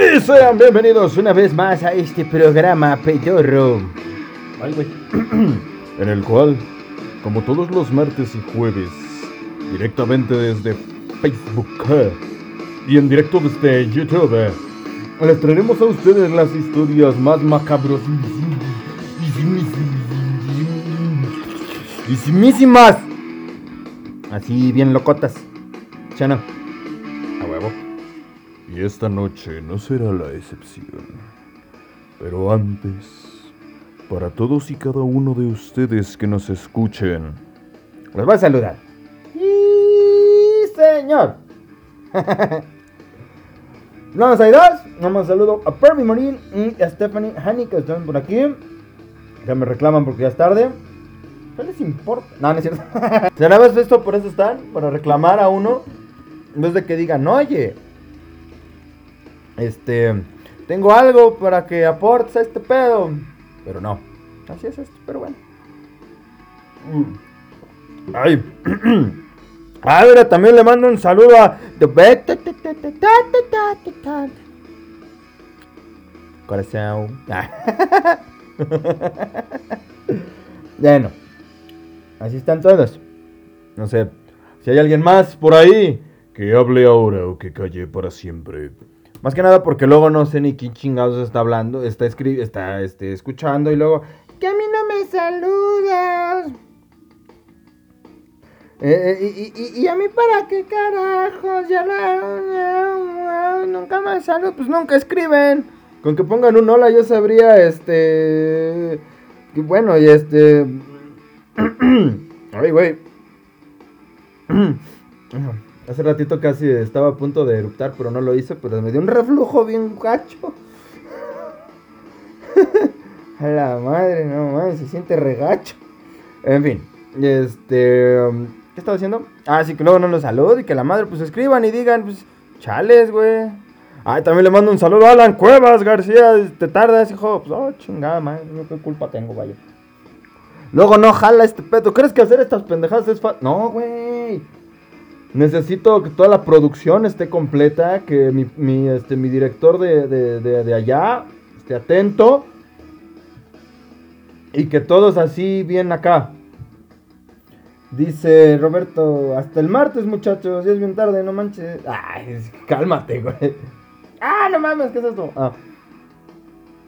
Y sean bienvenidos una vez más a este programa pedorro. Ay, güey. en el cual, como todos los martes y jueves, directamente desde Facebook y en directo desde YouTube, les traeremos a ustedes las historias más macabros y Así bien locotas. Chano. Y esta noche no será la excepción. Pero antes, para todos y cada uno de ustedes que nos escuchen, les voy a saludar. Y señor. Vamos a dos. Vamos saludo a Permy Morin y a Stephanie Honey que están por aquí. Ya me reclaman porque ya es tarde. ¿Qué les importa? No, no es cierto. ¿Será esto por eso están? Para reclamar a uno. En vez de que digan, oye, este, tengo algo para que aportes a este pedo. Pero no, así es esto, pero bueno. Mm. Ay. Ah, mira, también le mando un saludo a Corazón. bueno, así están todos. No sé, si hay alguien más por ahí, que hable ahora o que calle para siempre. Más que nada porque luego no sé ni quién chingados está hablando, está, está este, escuchando y luego, que a mí no me saludas. Eh, eh, y, y, a mí para qué carajos, ya la, nunca me saludan, pues nunca escriben. Con que pongan un hola yo sabría, este, bueno, y este, ay, güey. Hace ratito casi estaba a punto de eruptar, pero no lo hice, pero me dio un reflujo bien gacho. a la madre, no mames, se siente regacho. En fin, este. Um, ¿Qué estaba haciendo? Ah, sí, que luego no nos saludo y que la madre, pues escriban y digan, pues, chales, güey. Ay, también le mando un saludo a Alan Cuevas García. Te tardas, hijo. Pues, oh, chingada, madre. ¿Qué culpa tengo, vaya? Luego no jala este pedo. ¿Crees que hacer estas pendejadas es fácil? No, güey. Necesito que toda la producción esté completa, que mi, mi, este, mi director de, de, allá esté atento y que todos así bien acá. Dice Roberto, hasta el martes muchachos, ya es bien tarde, no manches. Ay, cálmate, güey. Ah, no mames, ¿qué es esto? Ah.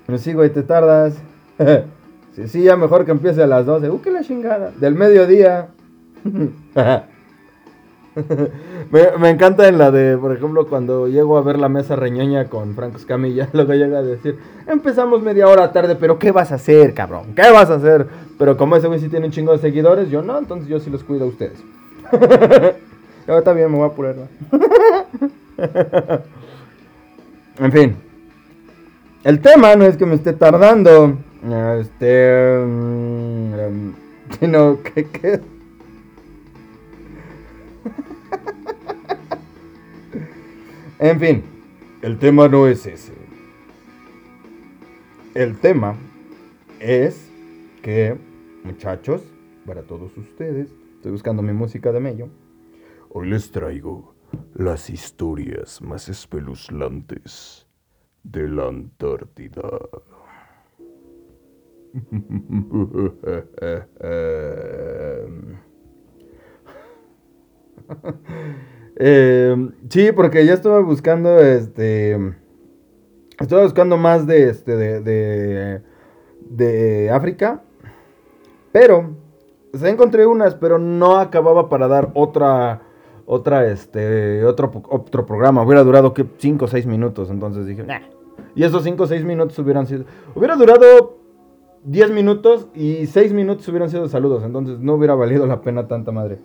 Pero sí, güey, te tardas. sí, sí, ya mejor que empiece a las 12. Uh, qué la chingada. Del mediodía. me, encanta en la de, por ejemplo, cuando llego a ver la mesa reñoña con Franco Escamilla, luego llega a decir, empezamos media hora tarde, pero ¿qué vas a hacer, cabrón? ¿Qué vas a hacer? Pero como ese güey sí tiene un chingo de seguidores, yo no, entonces yo sí los cuido a ustedes. Ahorita bien, me voy a apurar. en fin. El tema no es que me esté tardando. Este... Mm, sino que... que En fin, el tema no es ese. El tema es que, muchachos, para todos ustedes, estoy buscando mi música de mello. Hoy les traigo las historias más espeluznantes de la Antártida. Eh, sí, porque ya estaba buscando, este, estaba buscando más de, este, de, de, África, pero se encontré unas, pero no acababa para dar otra, otra, este, otro, otro programa. Hubiera durado que 5 o 6 minutos, entonces dije, nah. Y esos 5 o 6 minutos hubieran sido, hubiera durado 10 minutos y 6 minutos hubieran sido saludos, entonces no hubiera valido la pena tanta madre.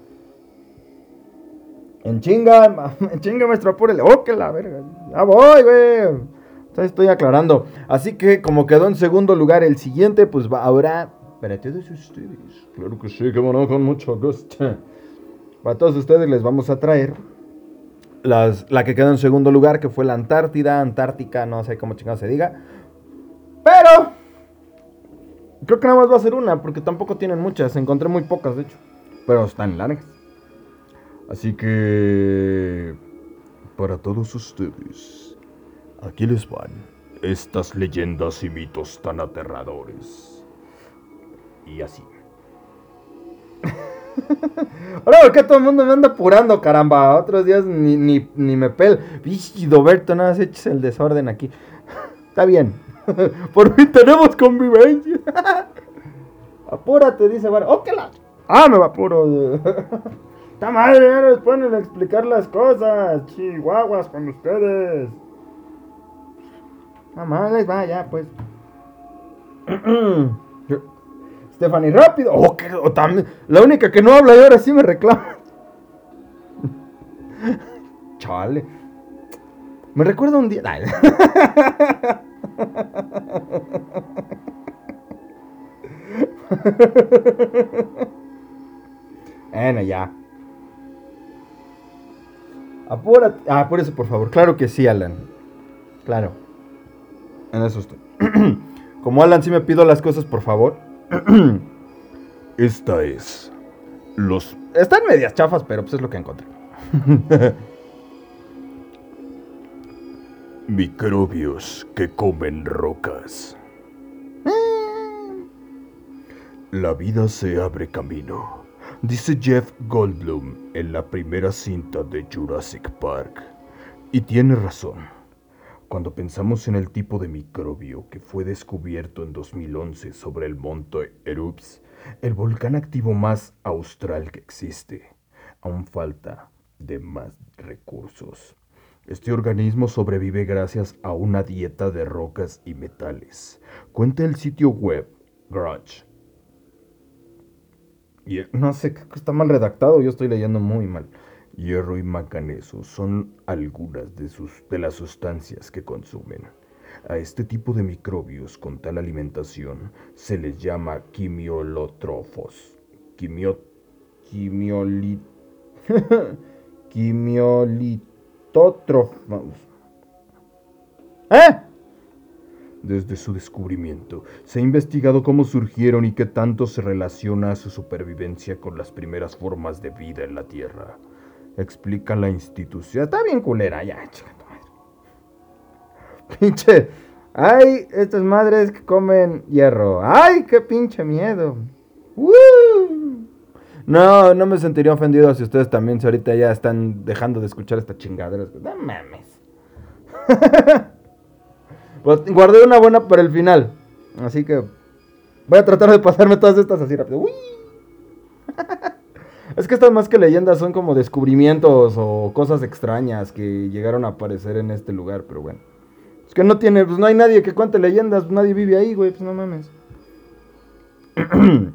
En chinga, en chinga, maestro, apúrele. Oh, que la verga. Ya voy, güey. Estoy aclarando. Así que, como quedó en segundo lugar el siguiente, pues va ahora para todos ustedes. Claro que sí, que bueno, con mucho gusto. Para todos ustedes les vamos a traer las, la que quedó en segundo lugar, que fue la Antártida, Antártica, no sé cómo chingado se diga. Pero, creo que nada más va a ser una, porque tampoco tienen muchas. Encontré muy pocas, de hecho. Pero están largas. Así que, para todos ustedes, Aquí les van estas leyendas y mitos tan aterradores. Y así. Ahora, ¿por qué todo el mundo me anda apurando, caramba? Otros días ni, ni, ni me pel. Doberto, nada más eches el desorden aquí. Está bien. Por fin tenemos convivencia. Apúrate, dice Vara. ¡Oh, que la! ¡Ah, me apuro! ¡Está madre! Ya les ponen a explicar las cosas. Chihuahuas con ustedes. Mamá, les va, ya, pues. Stephanie, rápido. Oh, que, oh. La única que no habla y ahora sí me reclama. Chale. Me recuerda un día. bueno, ya. Apúrate. Ah, apúrese, por favor. Claro que sí, Alan. Claro. En eso estoy. Como Alan, sí me pido las cosas, por favor. Esta es. Los. Están medias chafas, pero pues es lo que encontré. Microbios que comen rocas. La vida se abre camino, dice Jeff Goldblum en la primera cinta de Jurassic Park. Y tiene razón. Cuando pensamos en el tipo de microbio que fue descubierto en 2011 sobre el monte Erups, el volcán activo más austral que existe, aún falta de más recursos. Este organismo sobrevive gracias a una dieta de rocas y metales. Cuenta el sitio web Grudge. No sé, está mal redactado, yo estoy leyendo muy mal hierro y manganeso son algunas de, sus, de las sustancias que consumen. A este tipo de microbios con tal alimentación se les llama quimiolotrofos. Quimio, quimiolit, quimiolitótrofos. ¿Eh? Desde su descubrimiento, se ha investigado cómo surgieron y qué tanto se relaciona su supervivencia con las primeras formas de vida en la Tierra explica la institución. Está bien culera, ya, chica tu madre. Pinche. Ay, estas madres que comen hierro. Ay, qué pinche miedo. No, no me sentiría ofendido si ustedes también si ahorita ya están dejando de escuchar esta chingadera. No mames. pues guardé una buena para el final. Así que voy a tratar de pasarme todas estas así rápido. Uy. Es que estas más que leyendas son como descubrimientos o cosas extrañas que llegaron a aparecer en este lugar, pero bueno. Es que no tiene, pues no hay nadie que cuente leyendas, nadie vive ahí, güey, pues no mames.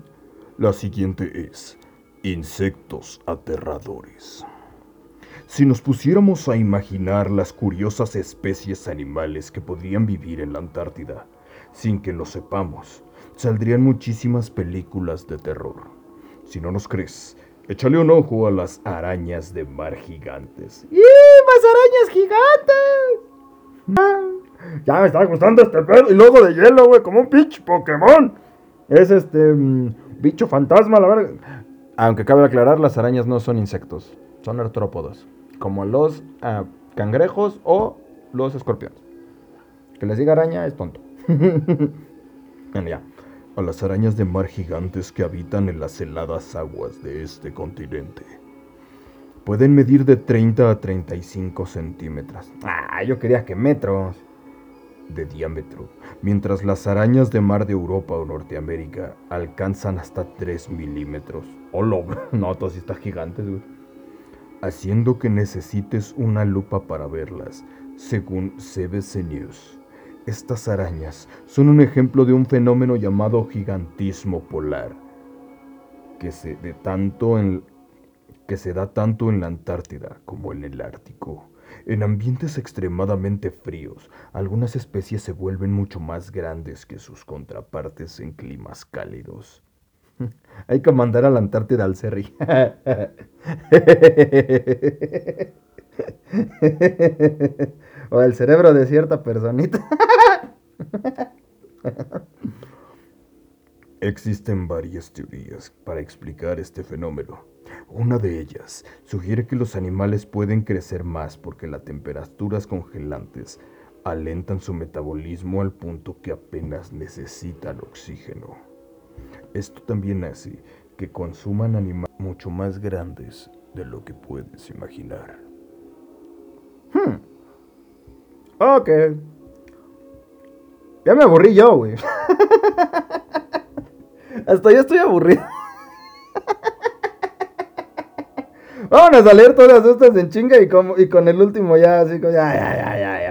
La siguiente es insectos aterradores. Si nos pusiéramos a imaginar las curiosas especies animales que podrían vivir en la Antártida, sin que lo sepamos, saldrían muchísimas películas de terror. Si no nos crees, Échale un ojo a las arañas de mar gigantes. ¡Y más arañas gigantes! Ya me está gustando este pedo. Y luego de hielo, güey, como un pinche Pokémon. Es este mm, bicho fantasma, la verdad. Aunque cabe aclarar, las arañas no son insectos, son artrópodos. Como los ah, cangrejos o los escorpiones. Que les diga araña es tonto. bueno, ya a las arañas de mar gigantes que habitan en las heladas aguas de este continente. Pueden medir de 30 a 35 centímetros. Ah, yo quería que metros. De diámetro, mientras las arañas de mar de Europa o Norteamérica alcanzan hasta 3 milímetros. Oh, no, todas estas gigantes, güey. Haciendo que necesites una lupa para verlas, según CBC News. Estas arañas son un ejemplo de un fenómeno llamado gigantismo polar, que se, que se da tanto en la Antártida como en el Ártico. En ambientes extremadamente fríos, algunas especies se vuelven mucho más grandes que sus contrapartes en climas cálidos. Hay que mandar a la Antártida al Cerri. o el cerebro de cierta personita. Existen varias teorías para explicar este fenómeno. Una de ellas sugiere que los animales pueden crecer más porque las temperaturas congelantes alentan su metabolismo al punto que apenas necesitan oxígeno. Esto también hace que consuman animales mucho más grandes de lo que puedes imaginar. Hmm. Ok. Ya me aburrí yo, güey. Hasta yo estoy aburrido. Vámonos a leer todas estas en chinga y, y con el último ya, así como, ya, ya, ya, ya.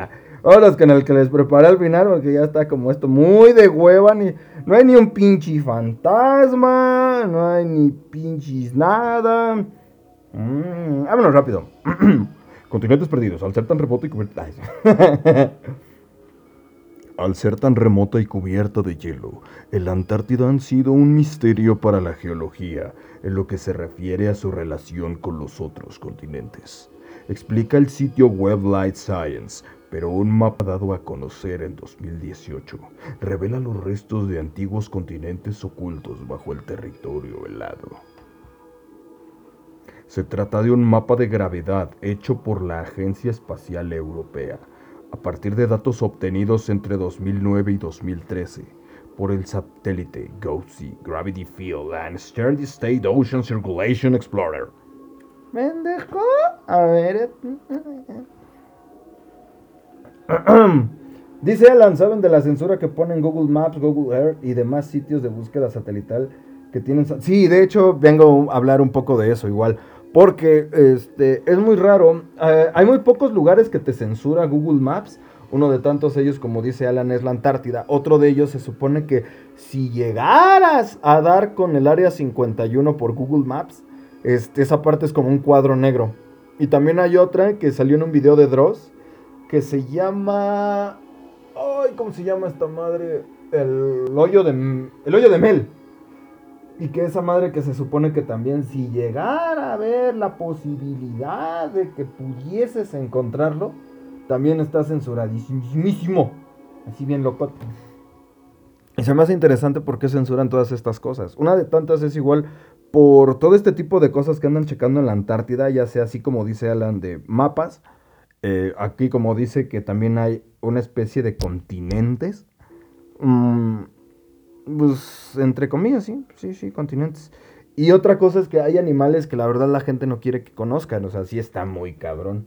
Vámonos con el que les preparé al final, porque ya está como esto muy de hueva, ni, no hay ni un pinche fantasma, no hay ni pinches nada. Mm, vámonos rápido. Continentes perdidos, al ser tan remoto y cubierta. al ser tan remota y cubierta de hielo, el Antártida han sido un misterio para la geología en lo que se refiere a su relación con los otros continentes. Explica el sitio web Light Science, pero un mapa dado a conocer en 2018 revela los restos de antiguos continentes ocultos bajo el territorio helado. Se trata de un mapa de gravedad hecho por la Agencia Espacial Europea a partir de datos obtenidos entre 2009 y 2013 por el satélite GOSI Gravity Field and Steady State Ocean Circulation Explorer. ¿Mendejo? A ver. Dice Alan, ¿saben de la censura que ponen Google Maps, Google Earth y demás sitios de búsqueda satelital que tienen? Sí, de hecho, vengo a hablar un poco de eso igual. Porque este, es muy raro. Eh, hay muy pocos lugares que te censura Google Maps. Uno de tantos ellos, como dice Alan, es la Antártida. Otro de ellos se supone que si llegaras a dar con el área 51 por Google Maps, este, esa parte es como un cuadro negro. Y también hay otra que salió en un video de Dross que se llama. Ay, ¿cómo se llama esta madre? El hoyo de, el hoyo de Mel. Y que esa madre que se supone que también si llegara a ver la posibilidad de que pudieses encontrarlo, también está censuradísimo. Así bien loco. Y se me hace interesante por qué censuran todas estas cosas. Una de tantas es igual por todo este tipo de cosas que andan checando en la Antártida, ya sea así como dice Alan de mapas. Eh, aquí como dice que también hay una especie de continentes. Mmm pues, entre comillas, sí, sí, sí, continentes. Y otra cosa es que hay animales que la verdad la gente no quiere que conozcan, o sea, sí está muy cabrón.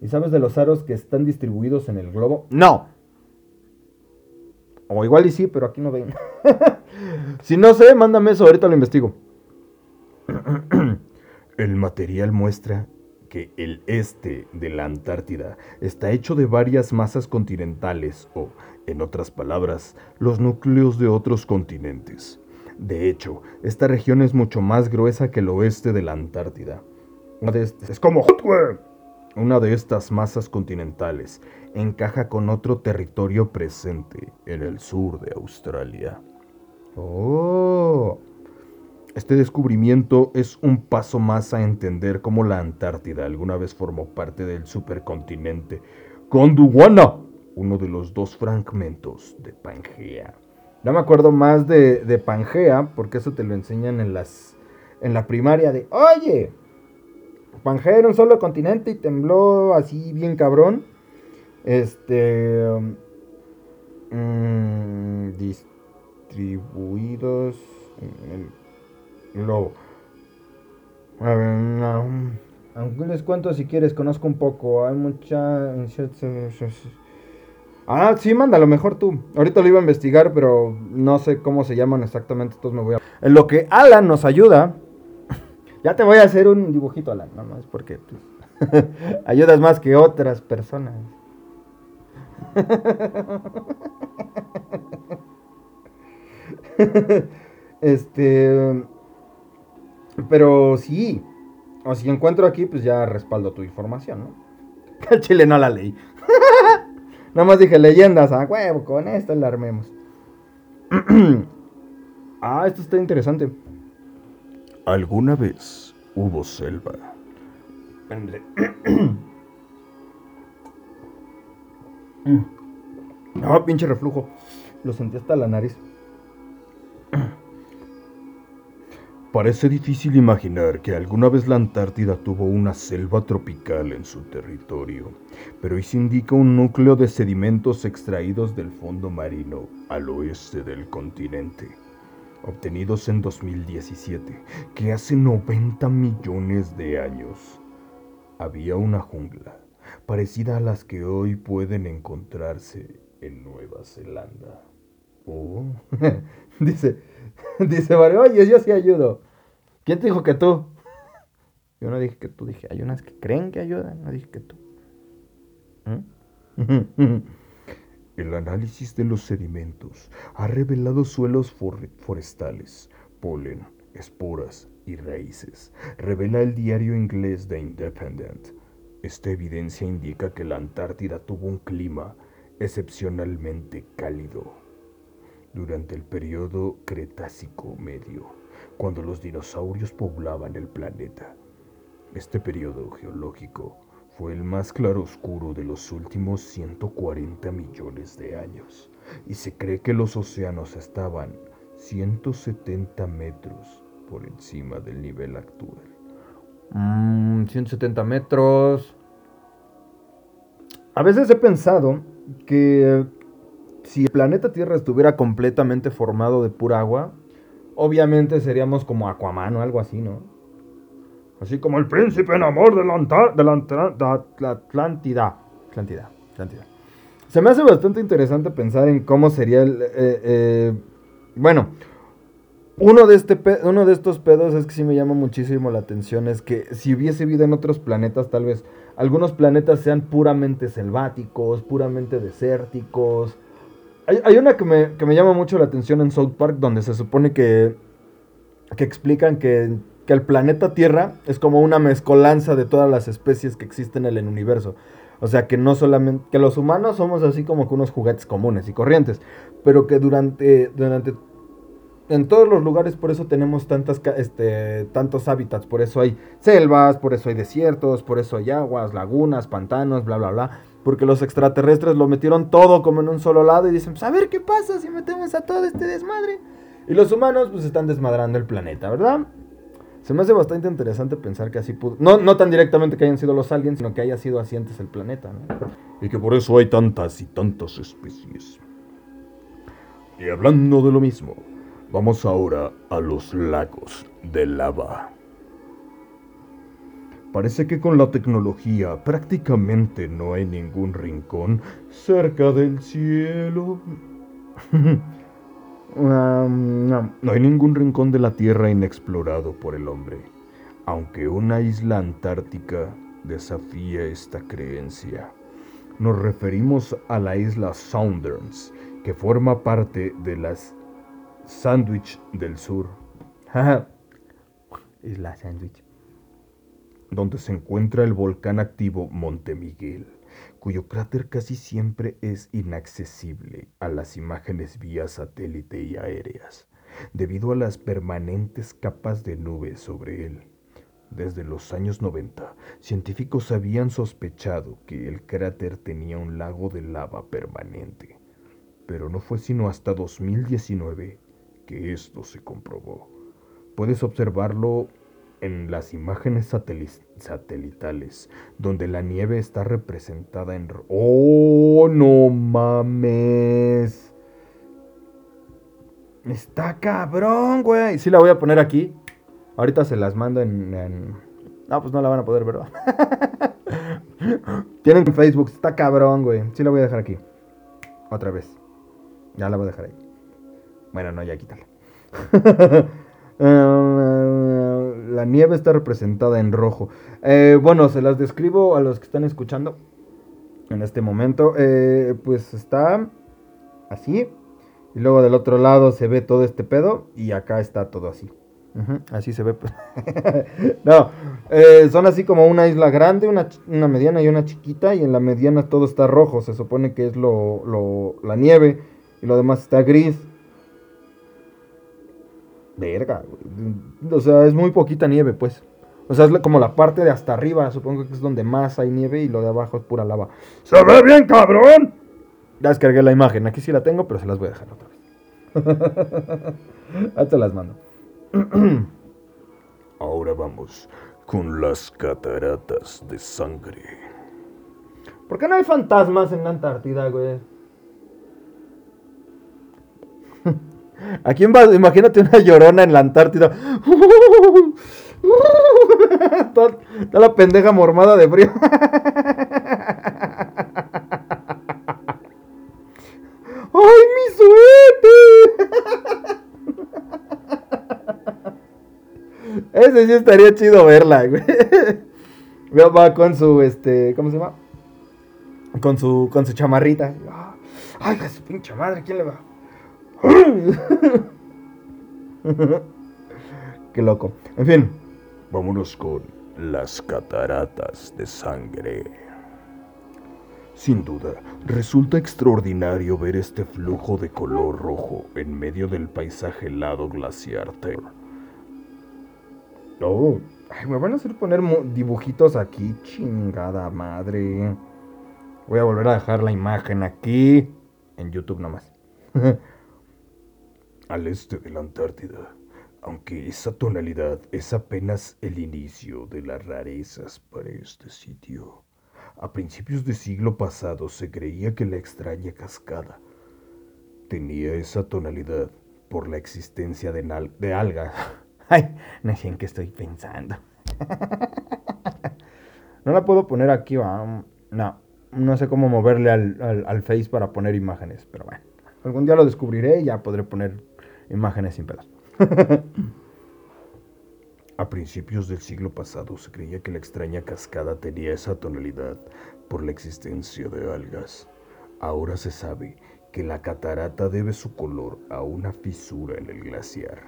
¿Y sabes de los aros que están distribuidos en el globo? No. O igual y sí, pero aquí no ven. si no sé, mándame eso, ahorita lo investigo. el material muestra que el este de la Antártida está hecho de varias masas continentales o en otras palabras, los núcleos de otros continentes. De hecho, esta región es mucho más gruesa que el oeste de la Antártida. Es como Una de estas masas continentales encaja con otro territorio presente en el sur de Australia. Oh. Este descubrimiento es un paso más a entender cómo la Antártida alguna vez formó parte del supercontinente Gondwana uno de los dos fragmentos de Pangea. No me acuerdo más de, Pangea, porque eso te lo enseñan en, las, en la primaria de, oye, Pangea era un solo continente y tembló así bien cabrón. Este... Mm, distribuidos en el globo. A ver, aunque les cuento si quieres, conozco un poco. Hay mucha... Ah, sí, lo mejor tú. Ahorita lo iba a investigar, pero no sé cómo se llaman exactamente, entonces me voy a... En lo que Alan nos ayuda, ya te voy a hacer un dibujito, Alan, no más porque pues, ayudas más que otras personas. este... Pero sí, o si encuentro aquí, pues ya respaldo tu información, ¿no? El chile no la ley. Nada más dije leyendas, a huevo, con esto la armemos. ah, esto está interesante. ¿Alguna vez hubo selva? no, pinche reflujo. Lo sentí hasta la nariz. Parece difícil imaginar que alguna vez la Antártida tuvo una selva tropical en su territorio, pero ahí se indica un núcleo de sedimentos extraídos del fondo marino al oeste del continente, obtenidos en 2017, que hace 90 millones de años. Había una jungla, parecida a las que hoy pueden encontrarse en Nueva Zelanda. Oh, dice, dice Mario, oye, yo sí ayudo. ¿Quién te dijo que tú? Yo no dije que tú, dije, hay unas que creen que ayudan, no dije que tú. ¿Mm? El análisis de los sedimentos ha revelado suelos forestales, polen, esporas y raíces, revela el diario inglés The Independent. Esta evidencia indica que la Antártida tuvo un clima excepcionalmente cálido durante el periodo Cretácico Medio, cuando los dinosaurios poblaban el planeta. Este periodo geológico fue el más claroscuro de los últimos 140 millones de años, y se cree que los océanos estaban 170 metros por encima del nivel actual. 170 mm, metros. A veces he pensado que si el planeta Tierra estuviera completamente formado de pura agua, obviamente seríamos como Aquaman o algo así, ¿no? Así como el príncipe en amor de la, Atlántida. Atlántida. Atlántida. Se me hace bastante interesante pensar en cómo sería el... Eh, eh, bueno, uno de, este uno de estos pedos es que sí me llama muchísimo la atención, es que si hubiese vida en otros planetas, tal vez algunos planetas sean puramente selváticos, puramente desérticos, hay, una que me, llama mucho la atención en South Park, donde se supone que, que explican que, el planeta Tierra es como una mezcolanza de todas las especies que existen en el universo. O sea, que no solamente, que los humanos somos así como que unos juguetes comunes y corrientes, pero que durante, durante en todos los lugares por eso tenemos tantas, este, tantos hábitats, por eso hay selvas, por eso hay desiertos, por eso hay aguas, lagunas, pantanos, bla, bla, bla. Porque los extraterrestres lo metieron todo como en un solo lado y dicen, pues a ver qué pasa si metemos a todo este desmadre. Y los humanos pues están desmadrando el planeta, ¿verdad? Se me hace bastante interesante pensar que así pudo... No, no tan directamente que hayan sido los aliens, sino que haya sido así antes el planeta, ¿no? Y que por eso hay tantas y tantas especies. Y hablando de lo mismo, vamos ahora a los lagos de lava. Parece que con la tecnología prácticamente no hay ningún rincón cerca del cielo. Um, no. hay ningún rincón de la Tierra inexplorado por el hombre, aunque una isla antártica desafía esta creencia. Nos referimos a la isla Saunders, que forma parte de las Sandwich del Sur. isla Sandwich donde se encuentra el volcán activo Monte Miguel, cuyo cráter casi siempre es inaccesible a las imágenes vía satélite y aéreas, debido a las permanentes capas de nubes sobre él. Desde los años 90, científicos habían sospechado que el cráter tenía un lago de lava permanente, pero no fue sino hasta 2019 que esto se comprobó. Puedes observarlo en las imágenes satelitales, donde la nieve está representada en... ¡Oh, no mames! Está cabrón, güey. Sí la voy a poner aquí. Ahorita se las mando en... Ah, pues no la van a poder ver, ¿verdad? Tienen Facebook, está cabrón, güey. Sí la voy a dejar aquí. Otra vez. Ya la voy a dejar ahí. Bueno, no, ya quítala. Eh, la nieve está representada en rojo. Eh, bueno, se las describo a los que están escuchando en este momento. Eh, pues está así. Y luego del otro lado se ve todo este pedo. Y acá está todo así. así se ve. Pues. no, son así como una isla grande, una, mediana y una chiquita. Y en la mediana todo está rojo. Se supone que es lo, la nieve. Y lo demás está gris. Verga, O sea, es muy poquita nieve, pues. O sea, es como la parte de hasta arriba, supongo que es donde más hay nieve y lo de abajo es pura lava. ¡Se ve bien, cabrón! Ya descargué la imagen, aquí sí la tengo, pero se las voy a dejar otra vez. Ahí te las mando. Ahora vamos con las cataratas de sangre. ¿Por qué no hay fantasmas en la Antártida, güey? ¿A quién vas? Imagínate una llorona en la Antártida. Está la pendeja mormada de frío. ¡Ay, mi suerte! Ese sí estaría chido verla, güey. Va con su, este, ¿cómo se llama? Con su, con su chamarrita. Ay, su pinche madre, ¿quién le va? Qué loco. En fin. Vámonos con las cataratas de sangre. Sin duda, resulta extraordinario ver este flujo de color rojo en medio del paisaje helado glaciar. Oh, ay, me van a hacer poner dibujitos aquí, chingada madre. Voy a volver a dejar la imagen aquí, en YouTube nomás. Al este de la Antártida, aunque esa tonalidad es apenas el inicio de las rarezas para este sitio. A principios del siglo pasado se creía que la extraña cascada tenía esa tonalidad por la existencia de, de algas. Ay, no sé en qué estoy pensando. no la puedo poner aquí, va. No, no sé cómo moverle al, al Face para poner imágenes, pero bueno. Algún día lo descubriré y ya podré poner imágenes sin pedos. A principios del siglo pasado se creía que la extraña cascada tenía esa tonalidad por la existencia de algas. Ahora se sabe que la catarata debe su color a una fisura en el glaciar,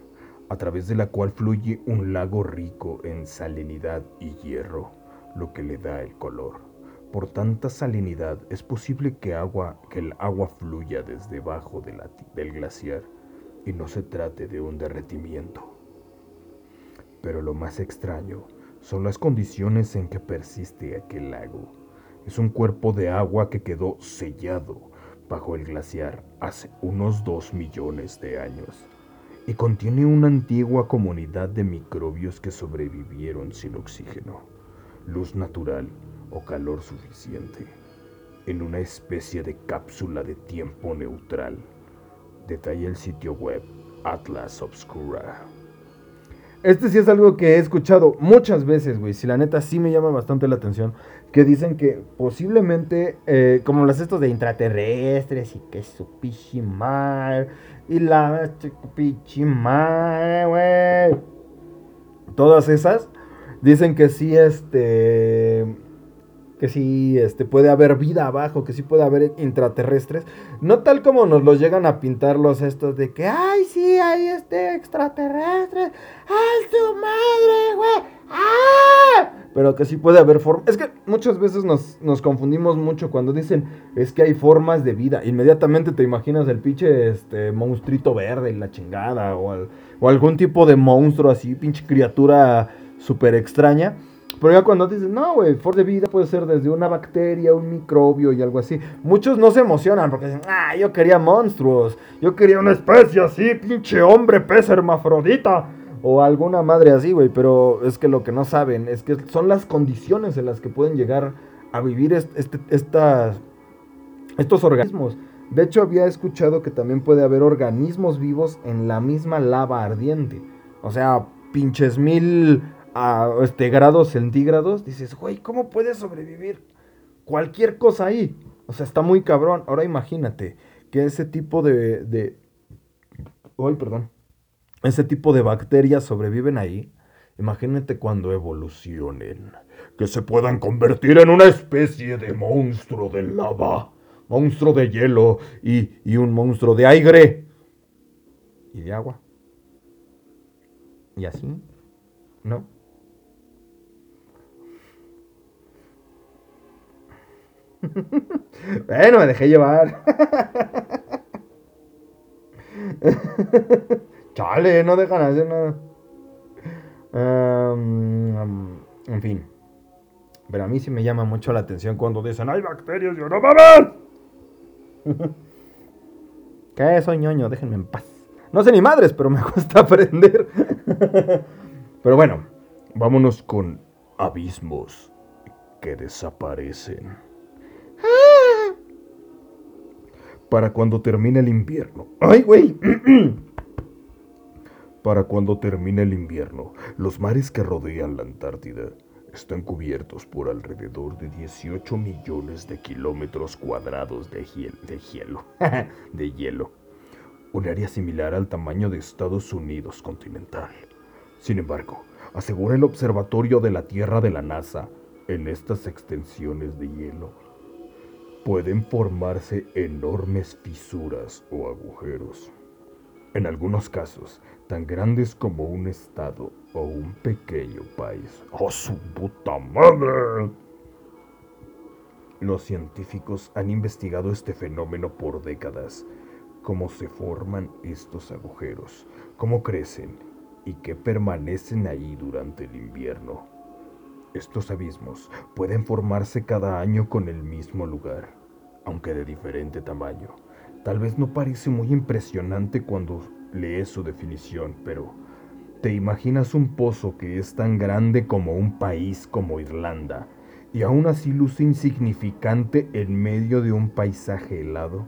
a través de la cual fluye un lago rico en salinidad y hierro, lo que le da el color. Por tanta salinidad es posible que, el agua fluya desde debajo del glaciar y no se trate de un derretimiento. Pero lo más extraño son las condiciones en que persiste aquel lago. Es un cuerpo de agua que quedó sellado bajo el glaciar hace unos dos millones de años y contiene una antigua comunidad de microbios que sobrevivieron sin oxígeno, luz natural o calor suficiente, en una especie de cápsula de tiempo neutral Detalla el sitio web Atlas Obscura. Este sí es algo que he escuchado muchas veces, güey. Si la neta sí me llama bastante la atención. Que dicen que posiblemente, eh, como las estos de intraterrestres y que su pichimar. Y la pichimar, güey. Todas esas dicen que sí, este que sí este, puede haber vida abajo, que sí puede haber intraterrestres. No tal como nos los llegan a pintar los estos de que, ay, sí, hay este extraterrestre. ¡Ay, su madre, güey! ¡Ah! Pero que sí puede haber formas. Es que muchas veces nos, nos, confundimos mucho cuando dicen es que hay formas de vida. Inmediatamente te imaginas el pinche este, monstruito verde y la chingada. O, o algún tipo de monstruo así, pinche criatura súper extraña. Pero ya cuando dices, no, güey, for de vida puede ser desde una bacteria, un microbio y algo así. Muchos no se emocionan porque dicen, ah, yo quería monstruos. Yo quería una especie así, pinche hombre, pez hermafrodita. O alguna madre así, güey. Pero es que lo que no saben es que son las condiciones en las que pueden llegar a vivir este, estas, estos organismos. De hecho, había escuchado que también puede haber organismos vivos en la misma lava ardiente. O sea, pinches mil a este, grados centígrados, dices, güey, ¿cómo puedes sobrevivir cualquier cosa ahí? O sea, está muy cabrón. Ahora imagínate que ese tipo de... de... Ay, perdón. Ese tipo de bacterias sobreviven ahí. Imagínate cuando evolucionen. Que se puedan convertir en una especie de monstruo de lava. Monstruo de hielo y, y un monstruo de aire. Y de agua. Y así. ¿No? bueno, me dejé llevar. Chale, no dejan hacer nada. en fin. Pero a mí sí me llama mucho la atención cuando dicen, hay bacterias, yo no mames. ¿Qué? Soy ñoño, déjenme en paz. No sé ni madres, pero me cuesta aprender. pero bueno, Vámonos con abismos que desaparecen. Para cuando termine el invierno. ¡Ay, güey! Para cuando termine el invierno, los mares que rodean la Antártida están cubiertos por alrededor de 18 millones de kilómetros cuadrados de, de hielo. de hielo. Un área similar al tamaño de Estados Unidos continental. Sin embargo, asegura el Observatorio de la Tierra de la NASA, en estas extensiones de hielo pueden formarse enormes fisuras o agujeros. En algunos casos, tan grandes como un estado o un pequeño país. ¡Oh, su puta madre! Los científicos han investigado este fenómeno por décadas. Cómo se forman estos agujeros, cómo crecen y qué permanecen ahí durante el invierno. Estos abismos pueden formarse cada año con el mismo lugar, aunque de diferente tamaño. Tal vez no parece muy impresionante cuando lees su definición, pero ¿te imaginas un pozo que es tan grande como un país como Irlanda y aún así luce insignificante en medio de un paisaje helado?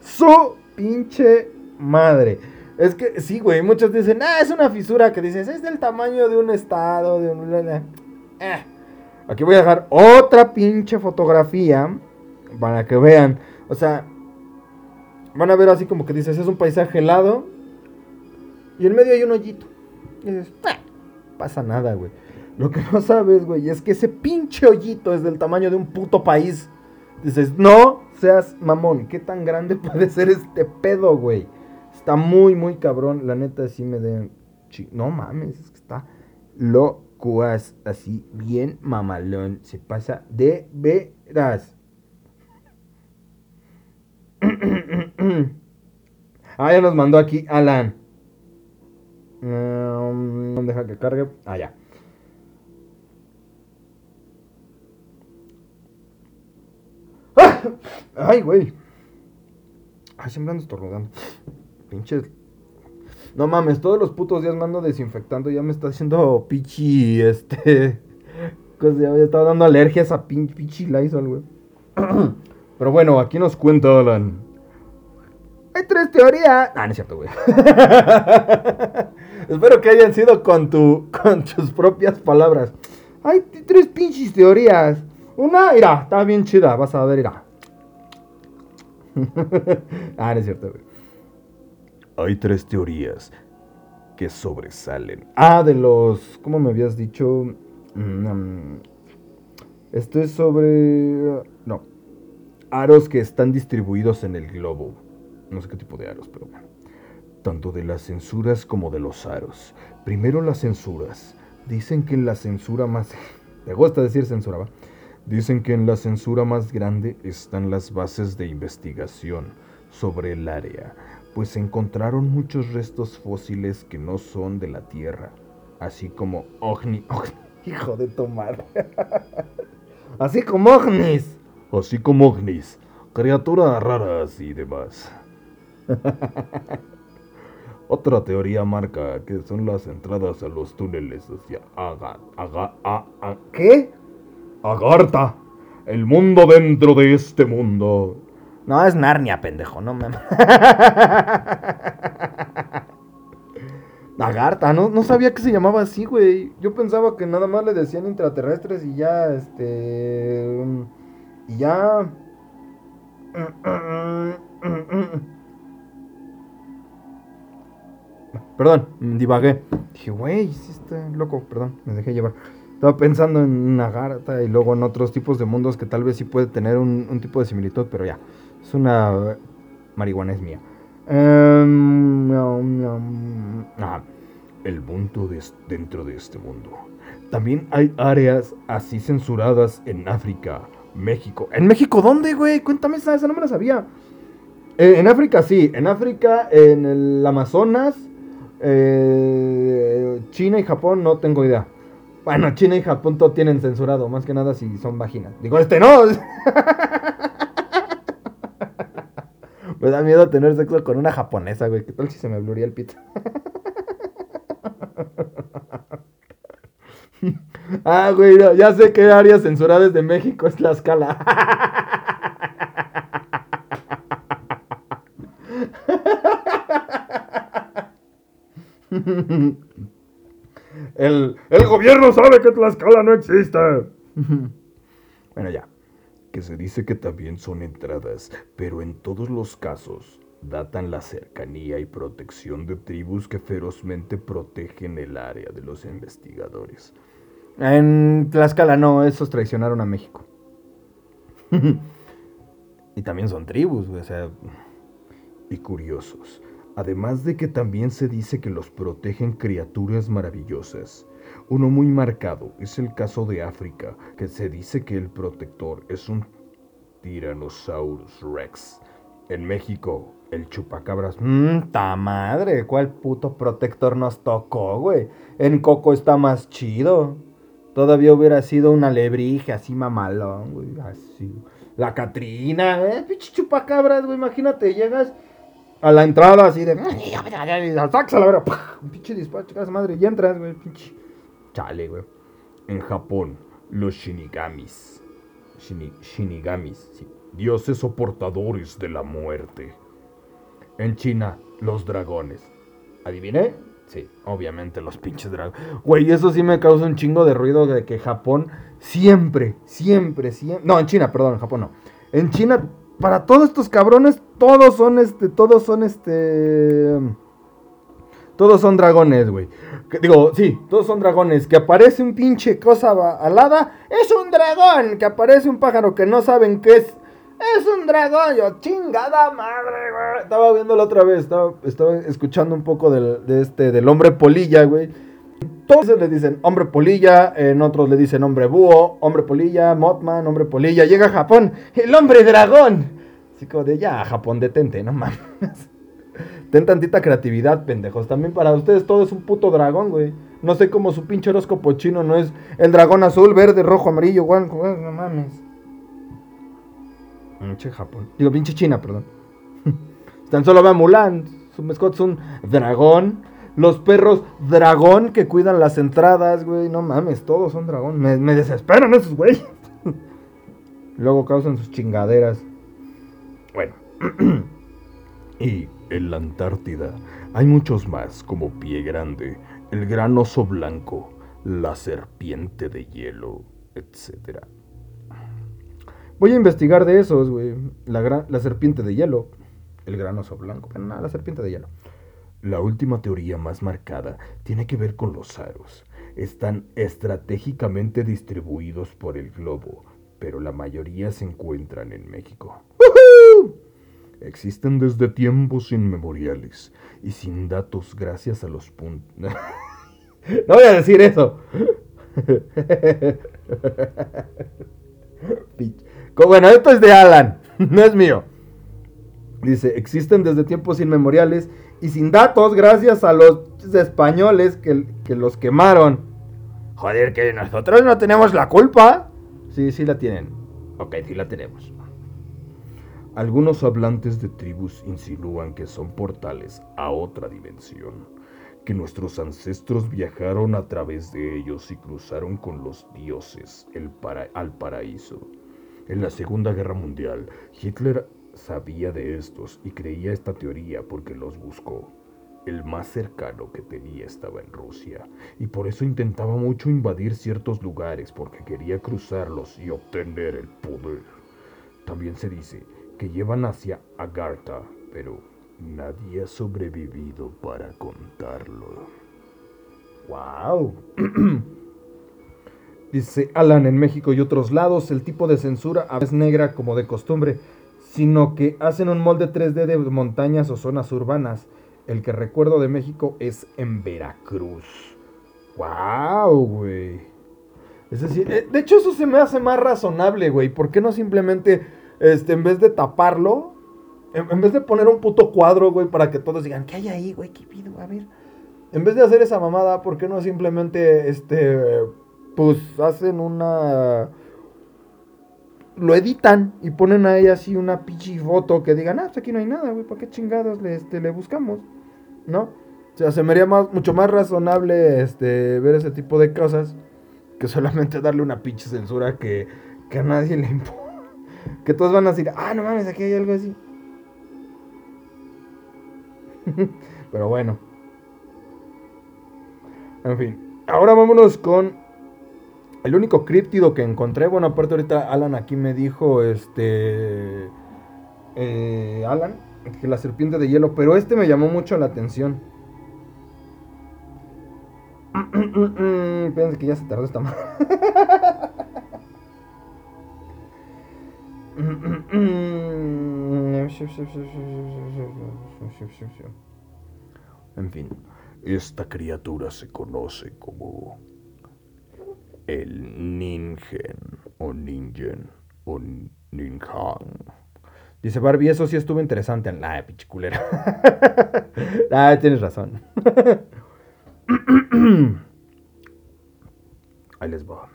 ¡Su pinche madre! Es que sí, güey, muchos dicen, ah, es una fisura que dices, es del tamaño de un estado, de un... Eh. Aquí voy a dejar otra pinche fotografía para que vean. O sea, van a ver así como que dices, es un paisaje helado. Y en medio hay un hoyito. Y dices, pasa nada, güey. Lo que no sabes, güey, es que ese pinche hoyito es del tamaño de un puto país. Dices, no seas mamón. ¿Qué tan grande puede ser este pedo, güey? Está muy, muy cabrón. La neta, sí me den. No mames, es que está locuaz. Así, bien mamalón. Se pasa de veras. ah, ya nos mandó aquí Alan. Um, deja que cargue. Ah, ya. ¡Ah! Ay, güey. Ay, siempre ando estornudando. Pinches. No mames, todos los putos días me ando desinfectando. Ya me está haciendo pichi, este. Pues ya me está dando alergias a pinche Lysol, güey. Pero bueno, aquí nos cuenta Alan. Hay tres teorías. Ah, no es cierto, güey. Espero que hayan sido con, tu, con tus propias palabras. Hay tres pinches teorías. Una, mira, está bien chida. Vas a ver, mira. ah, no es cierto, güey. Hay tres teorías que sobresalen. Ah, de los. ¿Cómo me habías dicho? Mm, esto es sobre. Aros que están distribuidos en el globo. No sé qué tipo de aros, pero bueno. Tanto de las censuras como de los aros. Primero las censuras. Dicen que en la censura más... Me gusta decir censura, ¿va? Dicen que en la censura más grande están las bases de investigación sobre el área, pues se encontraron muchos restos fósiles que no son de la Tierra, así como ovni, hijo de tomar, así como ovnis así como ovnis, criaturas raras y demás. Otra teoría marca que son las entradas a los túneles hacia Aga, a, ¿Qué? Agartha, el mundo dentro de este mundo. No, es Narnia, pendejo, no me... Agartha, no, no sabía que se llamaba así, güey. Yo pensaba que nada más le decían intraterrestres y ya, este... Y ya... Perdón, divagué. Dije, güey, sí está loco, perdón, me dejé llevar. Estaba pensando en una garta y luego en otros tipos de mundos que tal vez sí puede tener un, tipo de similitud, pero ya. Es una marihuana es mía. Em, El mundo dentro de este mundo. También hay áreas así censuradas en África, México. ¿En México dónde, güey? Cuéntame esa, esa no me la sabía. Eh, en África sí, en África, en el Amazonas, eh, China y Japón no tengo idea. Bueno, China y Japón todo tienen censurado, más que nada si son vaginas. Digo, este no. me da miedo tener sexo con una japonesa, güey. ¿Qué tal si se me bluría el pito? Ah, güey, ya sé qué área censurada de México es la escala. El, el gobierno sabe que Tlaxcala no existe. bueno, ya. Que se dice que también son entradas, pero en todos los casos datan la cercanía y protección de tribus que ferozmente protegen el área de los investigadores. En Tlaxcala no, esos traicionaron a México. y también son tribus, o sea. Y curiosos. Además de que también se dice que los protegen criaturas maravillosas. Uno muy marcado es el caso de África, que se dice que el protector es un Tyrannosaurus Rex. En México, el chupacabras. Mmm, ta madre, ¿cuál puto protector nos tocó, güey? En Coco está más chido. Todavía hubiera sido una lebrige así mamalón, güey, así. La Catrina, ¿eh? Pinche chupacabras, güey, imagínate, llegas a la entrada así de. ¡Saxa la verdad! Un pinche disparo, chicas madre. Y entras, güey, pinche. Chale, güey. En Japón, los shinigamis. shinigamis, sí. Dioses o portadores de la muerte. En China, los dragones. ¿Adiviné? Sí, obviamente los pinches dragones. Güey, eso sí me causa un chingo de ruido de que Japón siempre, siempre, siempre. No, en China, perdón, en Japón no. En China para todos estos cabrones, todos son este, todos son este... Todos son dragones, güey. Digo, sí, todos son dragones. Que aparece un pinche cosa alada, es un dragón. Que aparece un pájaro que no saben qué es, es un dragón. Yo, chingada madre, güey. Estaba viéndolo otra vez, estaba, estaba escuchando un poco del, de este, del hombre polilla, güey. Todos le dicen hombre polilla, en otros le dicen hombre búho, hombre polilla, Mothman, hombre polilla. Llega Japón, el hombre dragón. Así como de ya, Japón, detente, no mames. Ten tantita creatividad, pendejos. También para ustedes todo es un puto dragón, güey. No sé cómo su pinche horóscopo chino no es el dragón azul, verde, rojo, amarillo, güey. No mames. Pinche Japón. Digo, pinche China, perdón. Tan solo ve a Mulan. Su mascota es un dragón los perros dragón que cuidan las entradas, güey. No mames, todos son dragón. Me, desesperan esos güeyes. Luego causan sus chingaderas. Bueno. y en la Antártida hay muchos más, como Pie Grande, el gran oso blanco, la serpiente de hielo, etc. Voy a investigar de esos, güey. La, la serpiente de hielo. El gran oso blanco. Pero nada, la serpiente de hielo. La última teoría más marcada tiene que ver con los aros. Están estratégicamente distribuidos por el globo, pero la mayoría se encuentran en México. Existen desde tiempos inmemoriales y sin datos gracias a los puntos. no voy a decir eso. bueno, esto es de Alan, no es mío. Dice, existen desde tiempos inmemoriales y sin datos gracias a los españoles que, los quemaron. Joder, que nosotros no tenemos la culpa. Sí, sí la tienen. Ok, sí la tenemos. Algunos hablantes de tribus insinúan que son portales a otra dimensión, que nuestros ancestros viajaron a través de ellos y cruzaron con los dioses el al paraíso. En la Segunda Guerra Mundial, Hitler sabía de estos y creía esta teoría porque los buscó. El más cercano que tenía estaba en Rusia y por eso intentaba mucho invadir ciertos lugares porque quería cruzarlos y obtener el poder. También se dice que llevan hacia Agartha, pero nadie ha sobrevivido para contarlo. ¡Wow! Dice Alan, en México y otros lados el tipo de censura es negra como de costumbre sino que hacen un molde 3D de montañas o zonas urbanas. El que recuerdo de México es en Veracruz. ¡Wow, güey! Es decir, eh, de hecho eso se me hace más razonable, güey. ¿Por qué no simplemente, este, en vez de taparlo, en, vez de poner un puto cuadro, güey, para que todos digan, ¿qué hay ahí, güey? ¿Qué pido? A ver. En vez de hacer esa mamada, ¿por qué no simplemente, este, pues hacen una lo editan y ponen ahí así una pinche foto que digan, ah, pues aquí no hay nada, güey, ¿para qué chingados le, este, le buscamos? ¿No? O sea, se me haría más, mucho más razonable este, ver ese tipo de cosas que solamente darle una pinche censura que, que a nadie le importa. Que todos van a decir, ah, no mames, aquí hay algo así. Pero bueno. En fin. Ahora vámonos con el único críptido que encontré. Bueno, aparte ahorita Alan aquí me dijo, este... Eh, Alan, que la serpiente de hielo. Pero este me llamó mucho la atención. Piensa que ya se tardó esta mano. En fin, esta criatura se conoce como el Ningen o Ningen o Ninjan. Dice Barbie, eso sí estuvo interesante. Nah, pichiculera. ah, tienes razón. Ahí les va.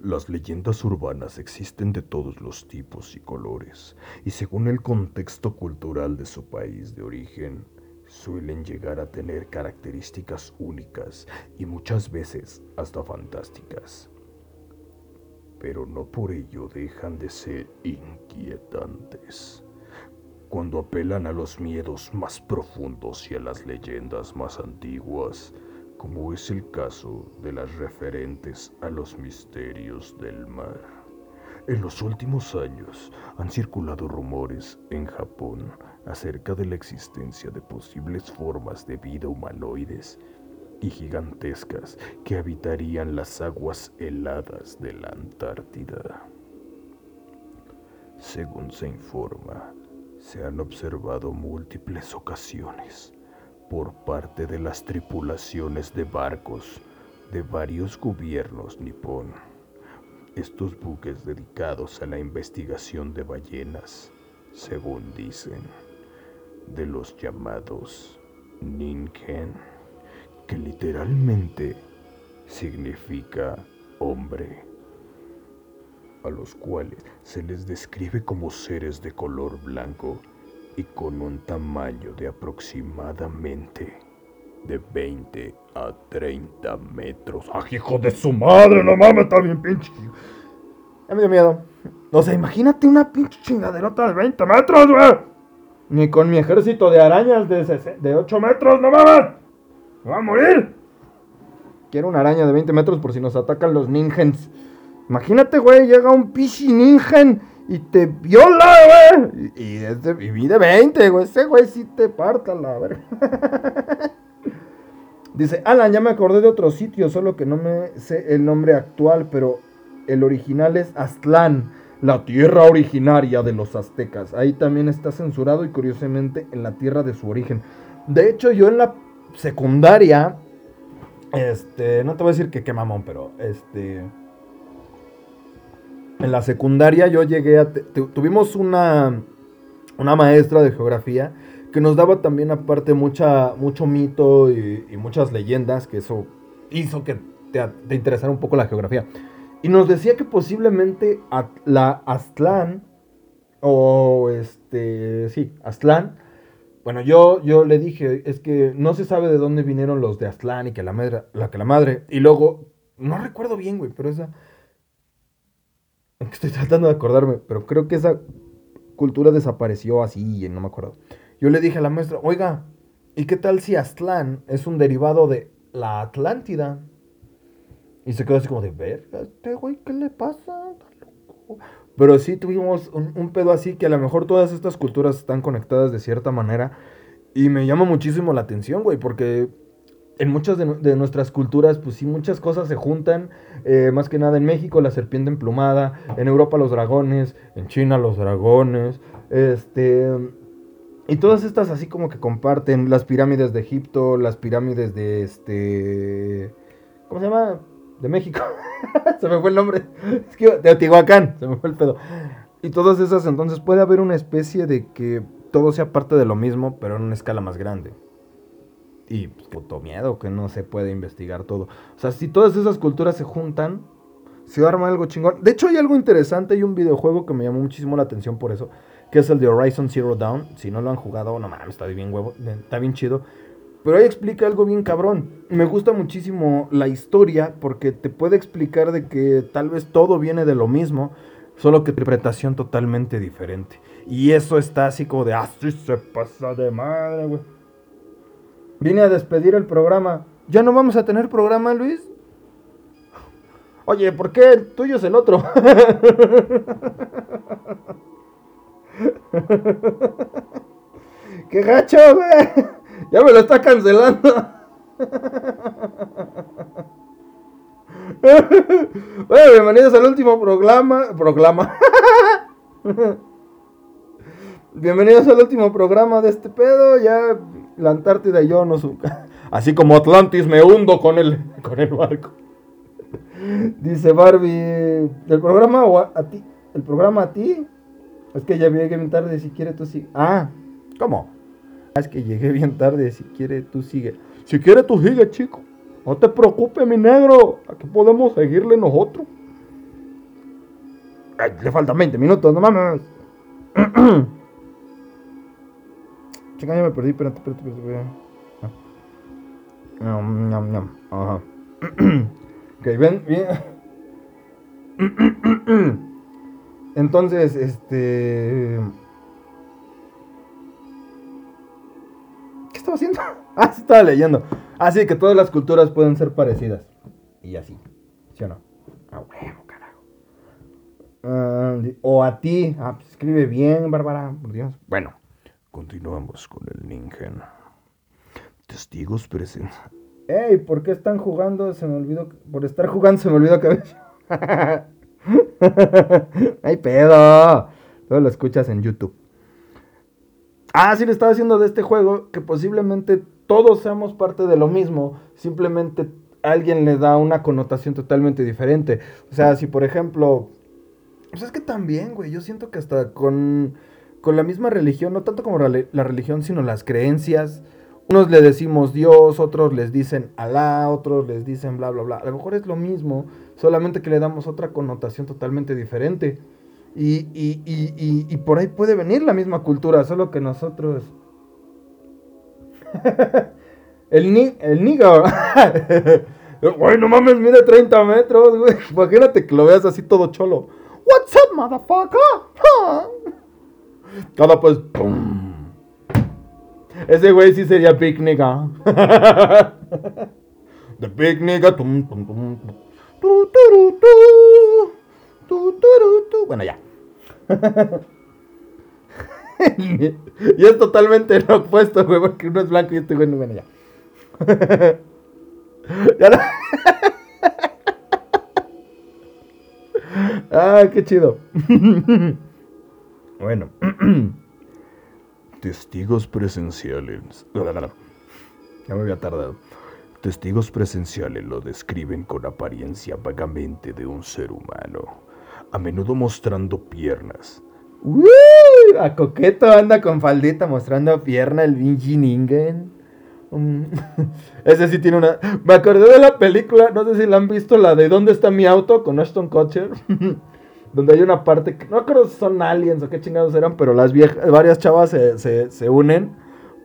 Las leyendas urbanas existen de todos los tipos y colores, y según el contexto cultural de su país de origen, suelen llegar a tener características únicas y muchas veces hasta fantásticas. Pero no por ello dejan de ser inquietantes. Cuando apelan a los miedos más profundos y a las leyendas más antiguas, como es el caso de las referentes a los misterios del mar. En los últimos años han circulado rumores en Japón acerca de la existencia de posibles formas de vida humanoides y gigantescas que habitarían las aguas heladas de la Antártida. Según se informa, se han observado múltiples ocasiones por parte de las tripulaciones de barcos de varios gobiernos nipón. Estos buques dedicados a la investigación de ballenas, según dicen, de los llamados Ninken, que literalmente significa hombre, a los cuales se les describe como seres de color blanco y con un tamaño de aproximadamente de 20 a 30 metros. ¡Ah, hijo de su madre! ¡No mames, bien pinche! Ya me dio miedo. O sea, imagínate una pinche chingaderota de 20 metros, güey. Ni con mi ejército de arañas de, de 8 metros, no mames. ¡Me va a morir! Quiero una araña de 20 metros por si nos atacan los ninjas. Imagínate, güey, llega un pichi ninjen y te viola, güey. Y, es de, de 20, güey. Ese güey sí te parta la verga. Dice, Alan, ya me acordé de otro sitio, solo que no me sé el nombre actual, pero el original es Aztlán, la tierra originaria de los aztecas. Ahí también está censurado y curiosamente en la tierra de su origen. De hecho, yo en la secundaria, este, no te voy a decir que qué mamón, pero este en la secundaria yo llegué a... Tuvimos una, una maestra de geografía que nos daba también aparte mucha, mucho mito y, muchas leyendas, que eso hizo que te, te, interesara un poco la geografía. Y nos decía que posiblemente la Aztlán, o este, sí, Aztlán, bueno, yo, yo le dije, es que no se sabe de dónde vinieron los de Aztlán y que la madre, la que la madre, y luego, no recuerdo bien, güey, pero esa Estoy tratando de acordarme, pero creo que esa cultura desapareció así, no me acuerdo. Yo le dije a la maestra, oiga, ¿y qué tal si Aztlán es un derivado de la Atlántida? Y se quedó así como de, verga, este güey, ¿qué le pasa? Pero sí tuvimos un, un, pedo así que a lo mejor todas estas culturas están conectadas de cierta manera. Y me llama muchísimo la atención, güey, porque en muchas de, nuestras culturas, pues sí, muchas cosas se juntan. Eh, más que nada en México, la serpiente emplumada. En Europa, los dragones. En China, los dragones. Este. Y todas estas así como que comparten las pirámides de Egipto, las pirámides de este... ¿Cómo se llama? De México. se me fue el nombre. Es que de Teotihuacán, se me fue el pedo. Y todas esas, entonces puede haber una especie de que todo sea parte de lo mismo, pero en una escala más grande y pues, puto miedo que no se puede investigar todo. O sea, si todas esas culturas se juntan, se arma algo chingón. De hecho, hay algo interesante, hay un videojuego que me llamó muchísimo la atención por eso, que es el de Horizon Zero Dawn. Si no lo han jugado, no mames, está bien huevo, está bien chido. Pero ahí explica algo bien cabrón. Me gusta muchísimo la historia porque te puede explicar de que tal vez todo viene de lo mismo, solo que interpretación totalmente diferente. Y eso está así como de, así ah, se pasa de madre, güey. Vine a despedir el programa. ¿Ya no vamos a tener programa, Luis? Oye, ¿por qué el tuyo es el otro? ¡Qué gacho, güey! Ya me lo está cancelando. bueno, bienvenidos al último programa. Programa. bienvenidos al último programa de este pedo. Ya la Antártida y yo no Así como Atlantis me hundo con el, con el barco. Dice Barbie, ¿el programa o a, ti? ¿El programa a ti? Es que ya llegué bien tarde, si quiere tú sí. Ah, ¿cómo? Es que llegué bien tarde, si quiere tú sigue. Si quiere tú sigue, chico. No te preocupes, mi negro. Aquí podemos seguirle nosotros. Le faltan 20 minutos, no mames. Chica, ya me perdí, espérate, espérate, espérate. Ah. Ajá. ok, ven, bien. Entonces, este. Estaba haciendo? Ah, sí, estaba leyendo. Así ah, que todas las culturas pueden ser parecidas. Y así. ¿Sí o no? A huevo, carajo. Ah, o a ti. Ah, pues escribe bien, Bárbara. Por Dios. Bueno. Continuamos con el Ningen. Testigos presentes. Ey, ¿por qué están jugando? Se me olvidó. Por estar jugando se me olvidó que. ¡Ay, pedo! Todo lo escuchas en YouTube. Ah, sí, le estaba haciendo de este juego que posiblemente todos seamos parte de lo mismo, simplemente alguien le da una connotación totalmente diferente. O sea, si por ejemplo, pues es que también, güey, yo siento que hasta con, con la misma religión, no tanto como la religión, sino las creencias, unos le decimos Dios, otros les dicen Alá, otros les dicen bla, bla, bla. A lo mejor es lo mismo, solamente que le damos otra connotación totalmente diferente. Y, y, y, y por ahí puede venir la misma cultura, solo que nosotros... el, ni, el niga. Güey, no mames, mide 30 metros, güey. Imagínate que lo veas así todo cholo. What's up, motherfucker? Cada pues... Ese güey sí sería Big Nigga. The Big Nigga. Bueno, ya. y es totalmente lo opuesto, güey, porque uno es blanco y este güey no, bueno, ya. ya no. ah, qué chido. bueno. Testigos presenciales. Ya me había tardado. Testigos presenciales lo describen con apariencia vagamente de un ser humano, a menudo mostrando piernas. ¡Woo! A coqueto anda con faldita mostrando pierna el Vinci Ningen. Mm. Ese sí tiene una. Me acordé de la película, no sé si la han visto, la de ¿Dónde está mi auto? con Ashton Kutcher. donde hay una parte que no creo si son aliens o qué chingados eran, pero las viejas, varias chavas se, unen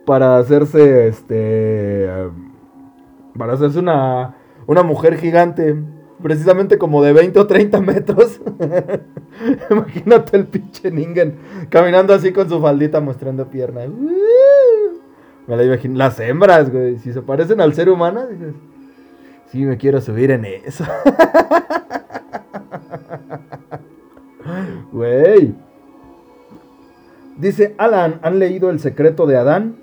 para hacerse, este, para hacerse una, una mujer gigante, precisamente como de 20 o 30 metros. Imagínate el pinche Ningen caminando así con su faldita mostrando piernas. Me la imagino. Las hembras, güey, si se parecen al ser humano, dices, sí, me quiero subir en eso. Güey. Dice Alan, ¿han leído El secreto de Adán?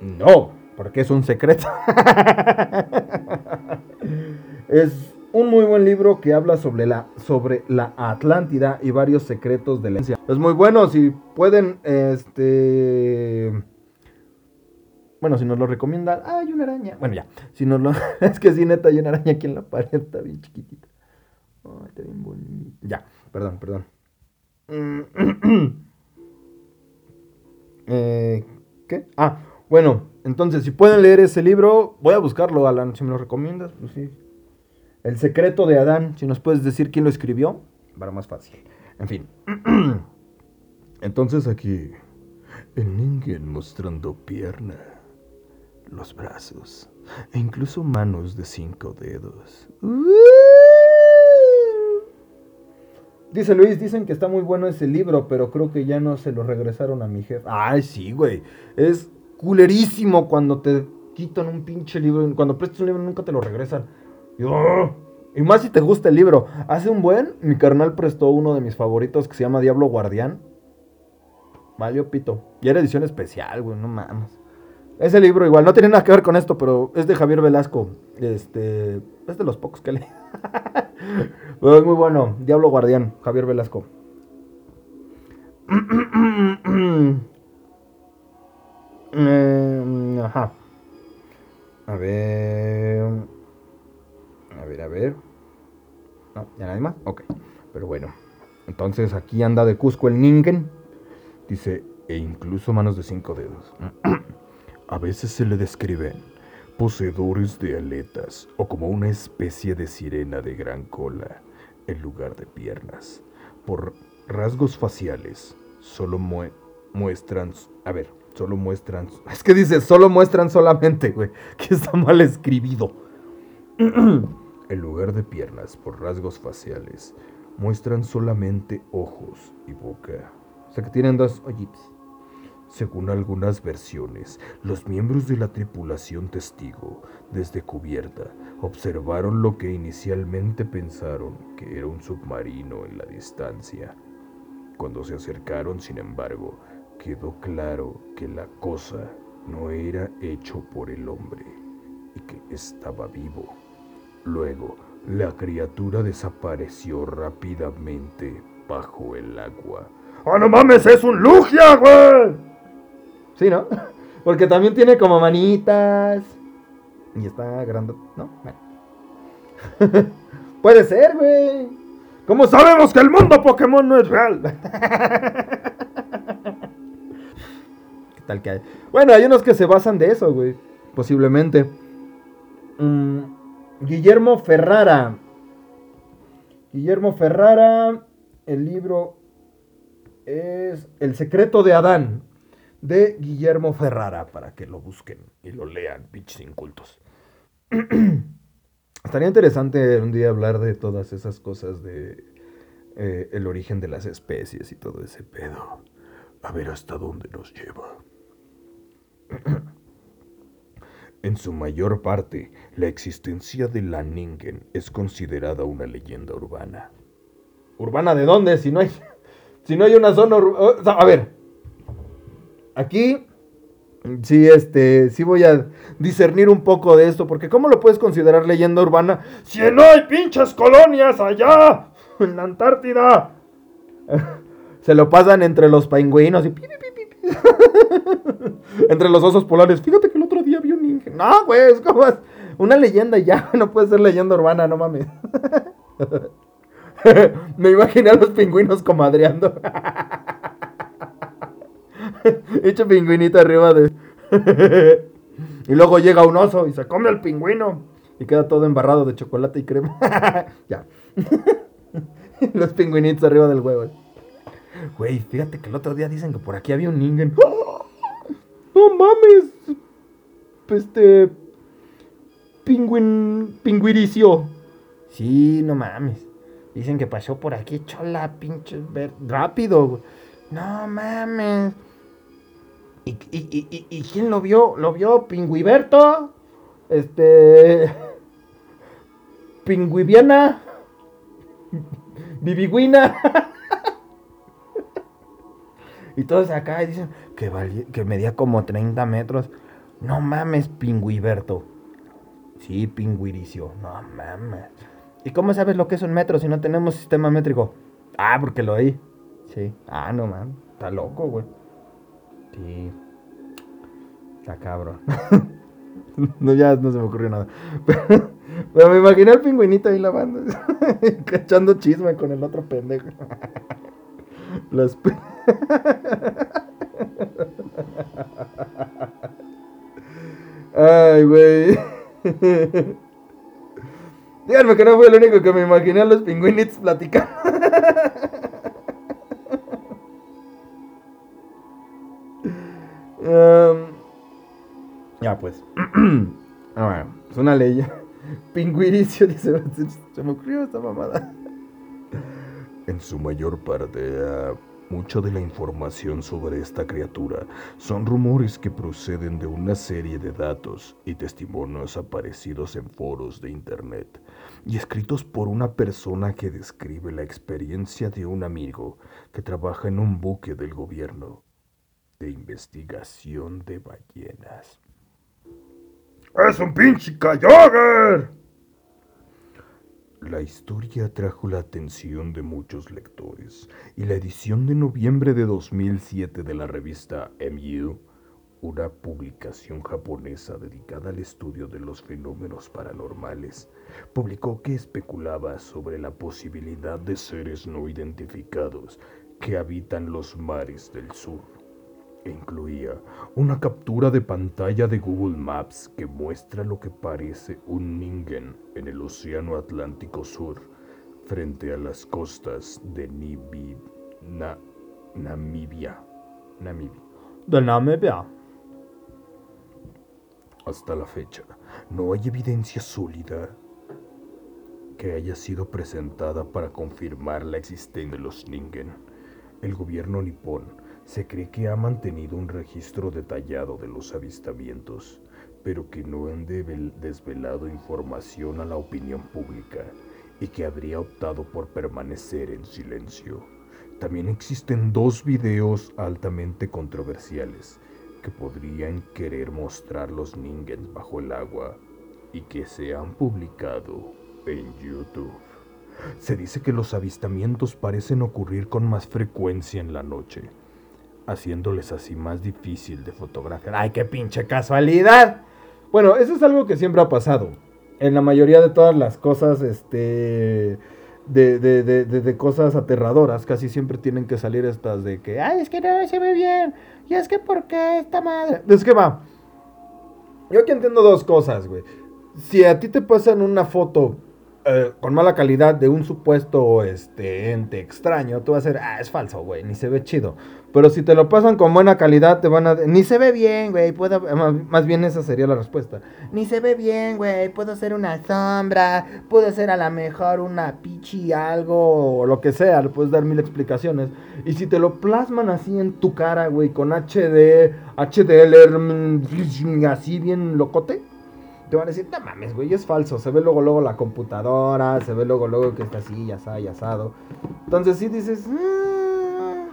No, porque es un secreto. es un muy buen libro que habla sobre la, sobre la Atlántida y varios secretos de la ciencia. Es muy bueno, si pueden, este... Bueno, si nos lo recomiendan, ah, hay una araña. Bueno, ya, si nos lo... es que si neta hay una araña aquí en la pared, está bien chiquitita. está bien bonita. Ya, perdón, perdón. Eh, ¿Qué? Ah, bueno, entonces, si pueden leer ese libro, voy a buscarlo, Alan, si me lo recomiendas, pues sí. El secreto de Adán, si nos puedes decir quién lo escribió, para más fácil. En fin. Entonces aquí, el Ningen mostrando pierna. los brazos e incluso manos de cinco dedos. Dice Luis, dicen que está muy bueno ese libro, pero creo que ya no se lo regresaron a mi jefe. Ay, sí, güey. Es culerísimo cuando te quitan un pinche libro. Cuando prestas un libro nunca te lo regresan. Y, ¡oh! y más si te gusta el libro. Hace un buen, mi carnal prestó uno de mis favoritos que se llama Diablo Guardián. Valió pito. Y era edición especial, güey, no mames. Ese libro igual, no tiene nada que ver con esto, pero es de Javier Velasco. Este, es de los pocos que leí. es muy bueno. Diablo Guardián, Javier Velasco. Eh, ajá. A ver. A ver, a ver. No, ya nadie más. Ok. Pero bueno. Entonces aquí anda de Cusco el Ningen. Dice, e incluso manos de cinco dedos. A veces se le describen poseedores de aletas o como una especie de sirena de gran cola en lugar de piernas. Por rasgos faciales, solo muestran... A ver, solo muestran... Es que dice, solo muestran solamente, güey, que está mal escribido. en lugar de piernas, por rasgos faciales, muestran solamente ojos y boca. O sea que tienen dos ojitos. Según algunas versiones, los miembros de la tripulación testigo, desde cubierta, observaron lo que inicialmente pensaron que era un submarino en la distancia. Cuando se acercaron, sin embargo, quedó claro que la cosa no era hecho por el hombre y que estaba vivo. Luego, la criatura desapareció rápidamente bajo el agua ¡Oh, no mames! ¡Es un Lugia, güey! Sí, ¿no? Porque también tiene como manitas. Y está grande. ¿No? Puede ser, güey. ¿Cómo sabemos que el mundo Pokémon no es real? ¿Qué tal que hay? Bueno, hay unos que se basan de eso, güey. Posiblemente. Mm, Guillermo Ferrara. Guillermo Ferrara. El libro es El secreto de Adán de Guillermo Ferrara para que lo busquen y lo lean, pinches incultos. Estaría interesante un día hablar de todas esas cosas de eh, el origen de las especies y todo ese pedo. A ver hasta dónde nos lleva. En su mayor parte, la existencia de la Ningen es considerada una leyenda urbana. ¿Urbana de dónde? Si no hay. Si no hay una zona a ver. Aquí sí este sí voy a discernir un poco de esto porque cómo lo puedes considerar leyenda urbana si no hay pinches colonias allá en la Antártida. Se lo pasan entre los pingüinos y entre los osos polares. Fíjate que el otro día vi un ninja. No, güey, es como una leyenda ya, no puede ser leyenda urbana, no mames. Me imaginé a los pingüinos comadreando. Hecho pingüinito arriba de. y luego llega un oso y se come al pingüino. Y queda todo embarrado de chocolate y crema. ya. los pingüinitos arriba del huevo. Güey, fíjate que el otro día dicen que por aquí había un ningen. ¡No mames! Este. Pingüin. Pingüiricio. Sí, no mames. Dicen que pasó por aquí, chola, pinche, rápido. No mames. ¿Y, y, quién lo vio? ¿Lo vio Pingüiberto? Este. Pingüiviana. Viviguina. y todos acá dicen que medía como 30 metros. No mames, Pingüiberto. Sí, Pingüiricio. No mames. ¿Y cómo sabes lo que es un metro si no tenemos sistema métrico? Ah, porque lo oí. Sí. Ah, no, man. Está loco, güey. Sí. Está cabrón. no, ya no se me ocurrió nada. Pero, me imaginé al pingüinito ahí lavando. Cachando chisme con el otro pendejo. Las... Ay, güey. Díganme que no fue el único que me imaginé a los pingüinitos platicando. Ya, pues. ah, es una ley. Pingüiricio dice, se me ocurrió esta mamada. En su mayor parte, uh, mucha de la información sobre esta criatura son rumores que proceden de una serie de datos y testimonios aparecidos en foros de Internet y escritos por una persona que describe la experiencia de un amigo que trabaja en un buque del gobierno de investigación de ballenas. ¡Es un pinche Kyogre! La historia atrajo la atención de muchos lectores y la edición de noviembre de 2007 de la revista MU, una publicación japonesa dedicada al estudio de los fenómenos paranormales, publicó que especulaba sobre la posibilidad de seres no identificados que habitan los mares del sur e incluía una captura de pantalla de Google Maps que muestra lo que parece un Ningen en el Océano Atlántico Sur frente a las costas de Namibia. Namibia. De Namibia. Hasta la fecha, no hay evidencia sólida que haya sido presentada para confirmar la existencia de los Ningen. El gobierno nipón se cree que ha mantenido un registro detallado de los avistamientos, pero que no han desvelado información a la opinión pública y que habría optado por permanecer en silencio. También existen dos videos altamente controversiales que podrían querer mostrar los Ningens bajo el agua y que se han publicado en YouTube. Se dice que los avistamientos parecen ocurrir con más frecuencia en la noche haciéndoles así más difícil de fotografiar. ¡Ay, qué pinche casualidad! Bueno, eso es algo que siempre ha pasado. En la mayoría de todas las cosas, este. De, de, de, de, cosas aterradoras, casi siempre tienen que salir estas de que, ay, es que no se ve bien, y es que, ¿por qué esta madre? Es que va. Yo aquí entiendo dos cosas, güey. Si a ti te pasan una foto eh, con mala calidad de un supuesto este, ente extraño, tú vas a decir, ah, es falso, güey, ni se ve chido. Pero si te lo pasan con buena calidad, te van a... Ni se ve bien, güey, puedo... Más bien esa sería la respuesta. Ni se ve bien, güey, puedo hacer una sombra, puedo hacer a lo mejor una pichi algo, o lo que sea, le puedes dar mil explicaciones. Y si te lo plasman así en tu cara, güey, con HD, HDL, mm, así bien locote te van a decir, no mames, güey, es falso. Se ve luego, luego la computadora, se ve luego, luego que está así, ya está, ya asado. Entonces sí dices, ah".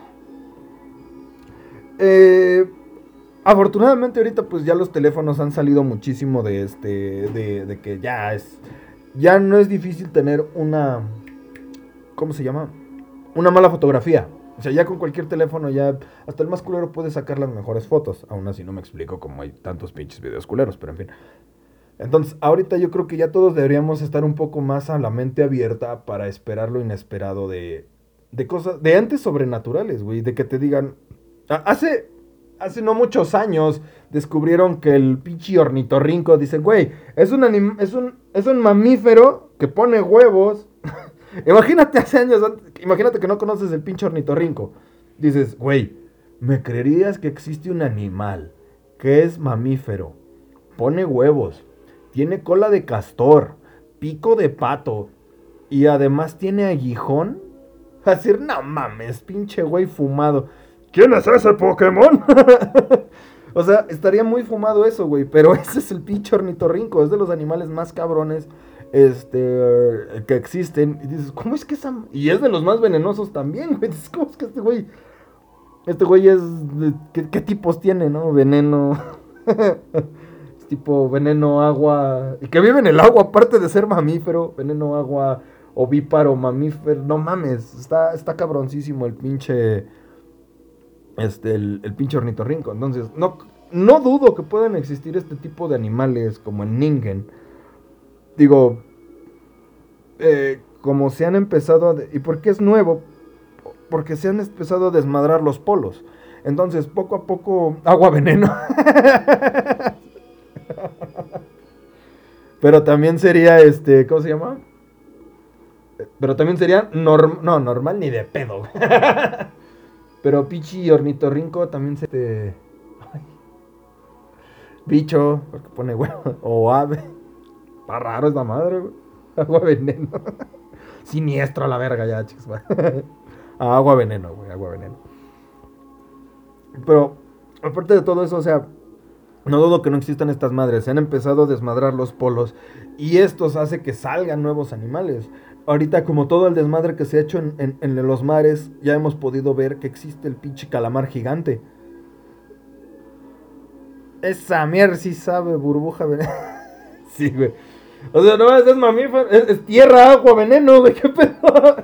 eh, afortunadamente ahorita pues ya los teléfonos han salido muchísimo de este, de que ya es, ya no es difícil tener una, ¿cómo se llama? Una mala fotografía. O sea, ya con cualquier teléfono, ya hasta el más culero puede sacar las mejores fotos. Aún así no me explico cómo hay tantos pinches videos culeros, pero en fin. Entonces, ahorita yo creo que ya todos deberíamos estar un poco más a la mente abierta para esperar lo inesperado de, de cosas, de entes sobrenaturales, güey, de que te digan, hace, hace no muchos años descubrieron que el pinche ornitorrinco, dicen, güey, es un, es, un, es un mamífero que pone huevos. imagínate hace años, imagínate que no conoces el pinche ornitorrinco. Dices, güey, ¿me creerías que existe un animal que es mamífero, pone huevos? Tiene cola de castor, pico de pato y además tiene aguijón. A decir, no mames, pinche güey fumado. ¿Quién es ese Pokémon? o sea, estaría muy fumado eso, güey. Pero ese es el pinche ornitorrinco. Es de los animales más cabrones este, que existen. Y dices, ¿cómo es que esa.? Y es de los más venenosos también, güey. ¿cómo es que este güey. Este güey es. ¿Qué, qué tipos tiene, no? Veneno. Tipo veneno, agua, y que vive en el agua, aparte de ser mamífero, veneno, agua, ovíparo, mamífero, no mames, está, está cabroncísimo el pinche, este, el, el pinche ornitorrinco, entonces, no, no dudo que puedan existir este tipo de animales como el ningen, digo, eh, como se han empezado a, y porque es nuevo, porque se han empezado a desmadrar los polos, entonces, poco a poco, agua veneno. Pero también sería este, ¿cómo se llama? Pero también sería normal, no, normal ni de pedo. Pero Pichi y Ornitorrinco también se... bicho, porque pone huevo, o ave. Está raro esta madre, güey. Agua veneno. Siniestro a la verga ya, chicos. agua veneno, güey, agua veneno. Pero, aparte de todo eso, o sea, no dudo que no existan estas madres. Se han empezado a desmadrar los polos. Y esto hace que salgan nuevos animales. Ahorita, como todo el desmadre que se ha hecho en, en los mares, ya hemos podido ver que existe el pinche calamar gigante. Esa mierda sí sabe burbuja veneno. sí, güey. O sea, no es mamífero, es, tierra, agua, veneno, güey, qué pedo.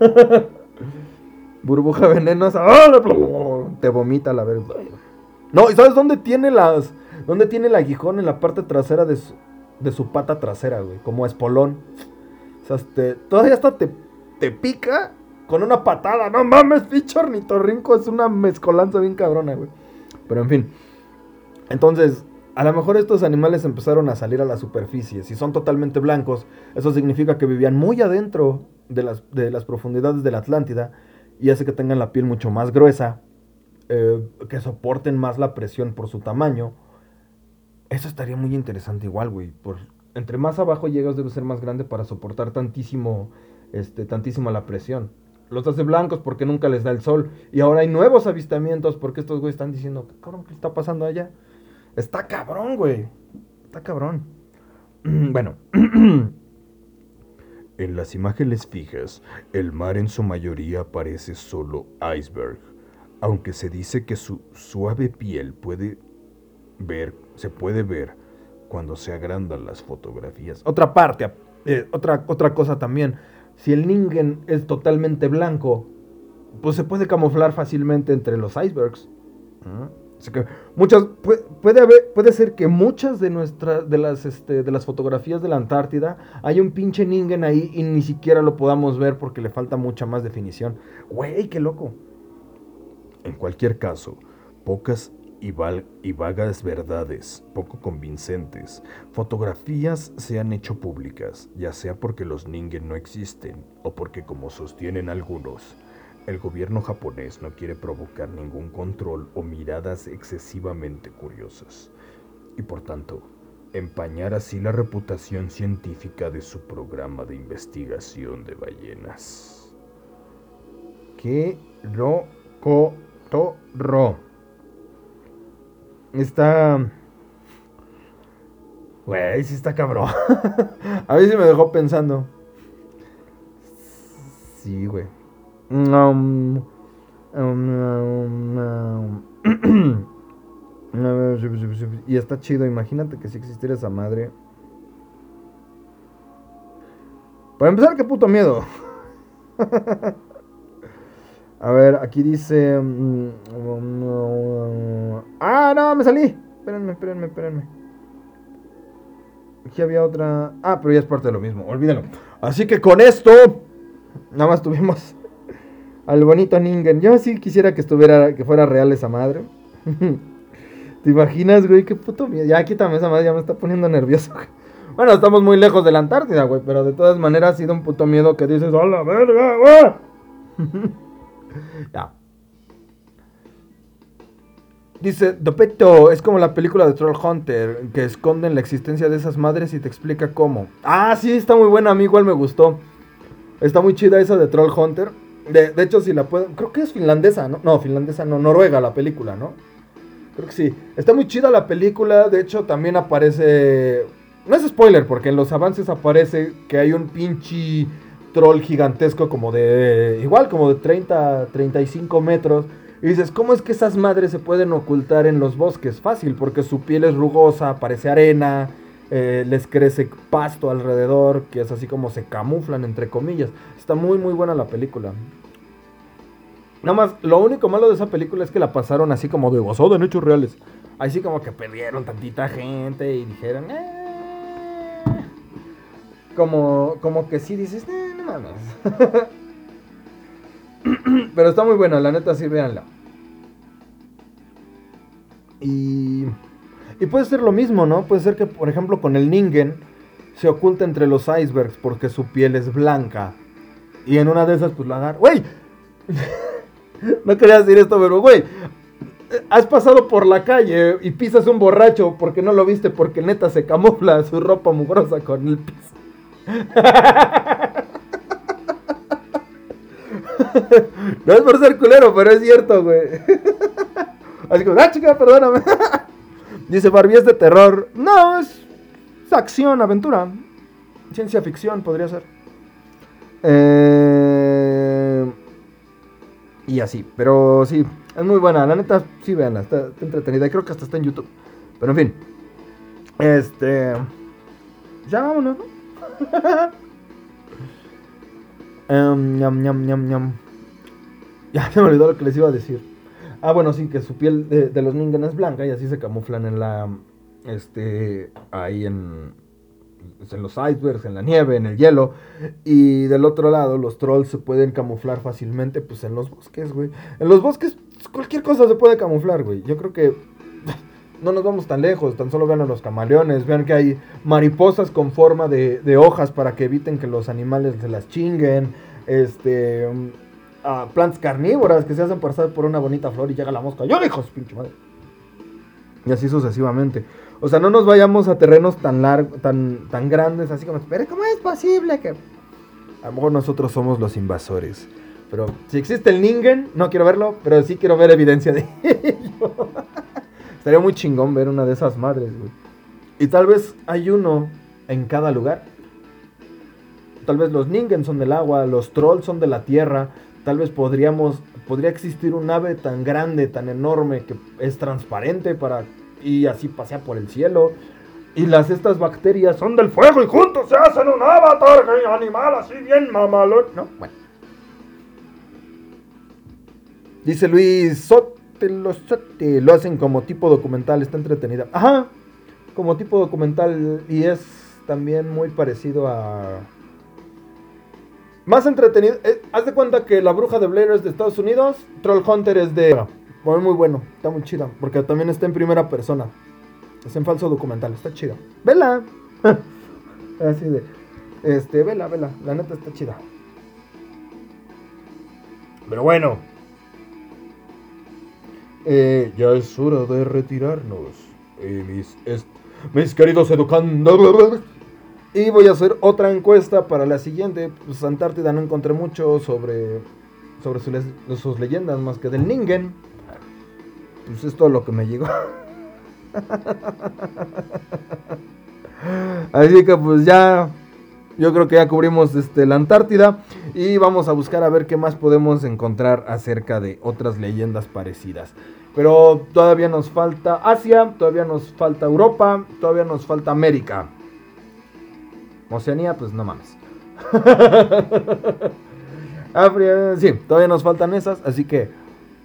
burbuja venenosa. Te vomita la verga. No, ¿y sabes dónde tiene las. ¿Dónde tiene el aguijón en la parte trasera de su, de su pata trasera, güey? Como espolón. O sea, este, todavía hasta te, te pica con una patada. No mames, pinche ornitorrinco. Es una mezcolanza bien cabrona, güey. Pero en fin. Entonces, a lo mejor estos animales empezaron a salir a la superficie. Si son totalmente blancos, eso significa que vivían muy adentro de las, de las profundidades de la Atlántida y hace que tengan la piel mucho más gruesa, eh, que soporten más la presión por su tamaño. Eso estaría muy interesante igual, güey. Por, entre más abajo llegas debe ser más grande para soportar tantísimo, este, tantísimo la presión. Los hace blancos porque nunca les da el sol. Y ahora hay nuevos avistamientos porque estos güeyes están diciendo, cabrón, ¿qué está pasando allá? Está cabrón, güey. Está cabrón. bueno. en las imágenes fijas, el mar en su mayoría parece solo iceberg, aunque se dice que su suave piel puede ver, se puede ver cuando se agrandan las fotografías. Otra parte, eh, otra, otra cosa también, si el Ningen es totalmente blanco, pues se puede camuflar fácilmente entre los icebergs. Así que muchas puede, haber, puede ser que muchas de nuestras de las este, de las fotografías de la Antártida hay un pinche Ningen ahí y ni siquiera lo podamos ver porque le falta mucha más definición. Güey, qué loco. En cualquier caso, pocas y, vagas verdades, poco convincentes, fotografías se han hecho públicas, ya sea porque los Ningen no existen o porque como sostienen algunos, el gobierno japonés no quiere provocar ningún control o miradas excesivamente curiosas, y por tanto, empañar así la reputación científica de su programa de investigación de ballenas. Que ro co to ro. Está. Güey, sí está cabrón. A ver si me dejó pensando. Sí, güey. Um, y está chido, imagínate que si existiera esa madre. Para empezar, qué puto miedo. A ver, aquí dice... Ah, no, me salí. Espérenme, espérenme, espérenme. Aquí había otra... Ah, pero ya es parte de lo mismo, olvídenlo. Así que con esto... Nada más tuvimos al bonito Ningen. Yo sí quisiera que estuviera, que fuera real esa madre. ¿Te imaginas, güey? Qué puto miedo. Ya quítame esa madre, ya me está poniendo nervioso. Bueno, estamos muy lejos de la Antártida, güey, pero de todas maneras ha sido un puto miedo que dices, ¡hola, verga, güey! ya. Dice, Dopeto, es como la película de Troll Hunter, que esconden la existencia de esas madres y te explica cómo. Ah, sí, está muy buena, a mí igual me gustó. Está muy chida esa de Troll Hunter. De, hecho, si la puedo. Creo que es finlandesa, ¿no? No, finlandesa, no, Noruega la película, ¿no? Creo que sí. Está muy chida la película. De hecho, también aparece. No es spoiler, porque en los avances aparece que hay un pinche troll gigantesco, como de. Igual, como de 30, 35 metros. Y dices, ¿cómo es que esas madres se pueden ocultar en los bosques? Fácil, porque su piel es rugosa, parece arena. Eh, les crece pasto alrededor, que es así como se camuflan, entre comillas. Está muy, muy buena la película. Nada más, lo único malo de esa película es que la pasaron así como de basado en hechos reales. Así como que perdieron tantita gente y dijeron, eh". Como, como que sí dices, eh, mames. Pero está muy buena, la neta, sí, véanla. Y. Y puede ser lo mismo, ¿no? Puede ser que, por ejemplo, con el Ningen se oculta entre los icebergs porque su piel es blanca. Y en una de esas, pues la agarra. ¡Güey! no quería decir esto, pero, güey. has pasado por la calle y pisas un borracho porque no lo viste porque neta se camufla su ropa mugrosa con el piso. no es por ser culero, pero es cierto, güey. Así como, ah, chica, perdóname. Dice Barbie es de terror. No, es, acción, aventura. Ciencia ficción podría ser. Eh, y así, pero sí, es muy buena. La neta, sí, veanla, está, está entretenida. Creo que hasta está en YouTube. Pero en fin. Este. Ya vámonos, ¿no? Um. Ya se me olvidó lo que les iba a decir. Ah, bueno, sí, que su piel de, los Ningen es blanca y así se camuflan en la. Este. Ahí en. Pues, en los icebergs, en la nieve, en el hielo. Y del otro lado, los trolls se pueden camuflar fácilmente, pues en los bosques, güey. En los bosques, cualquier cosa se puede camuflar, güey. Yo creo que no nos vamos tan lejos, tan solo vean a los camaleones, vean que hay mariposas con forma de, hojas para que eviten que los animales se las chinguen, este, um, plantas carnívoras que se hacen pasar por una bonita flor y llega la mosca, yo hijos, pinche madre. Y así sucesivamente. O sea, no nos vayamos a terrenos tan largos, tan, tan grandes, así como, pero ¿cómo es posible que...? A lo mejor nosotros somos los invasores. Pero si existe el Ningen, no quiero verlo, pero sí quiero ver evidencia de Estaría muy chingón ver una de esas madres, güey. Y tal vez hay uno en cada lugar. Tal vez los Ningen son del agua, los Trolls son de la tierra. Tal vez podríamos, podría existir un ave tan grande, tan enorme, que es transparente para y así pasea por el cielo. Y las estas bacterias son del fuego y juntos se hacen un avatar animal así bien mamalón. No, bueno. Dice Luis Lo hacen como tipo documental, está entretenida. Ajá, como tipo documental y es también muy parecido a... Más entretenido. Eh, haz de cuenta que La Bruja de Blair es de Estados Unidos, Troll Hunter es de... Muy, muy bueno, está muy chida, porque también está en primera persona. Es en falso documental, está chida. Vela. Así de... Este, vela, vela, la neta está chida. Pero bueno, eh, ya es hora de retirarnos. Mis, mis queridos educandos. Y voy a hacer otra encuesta para la siguiente. Pues Antártida no encontré mucho sobre, sobre sus leyendas más que del Ningen. Pues es todo lo que me llegó. Así que pues ya yo creo que ya cubrimos este, la Antártida y vamos a buscar a ver qué más podemos encontrar acerca de otras leyendas parecidas. Pero todavía nos falta Asia, todavía nos falta Europa, todavía nos falta América. Oceanía, pues no mames. sí, todavía nos faltan esas, así que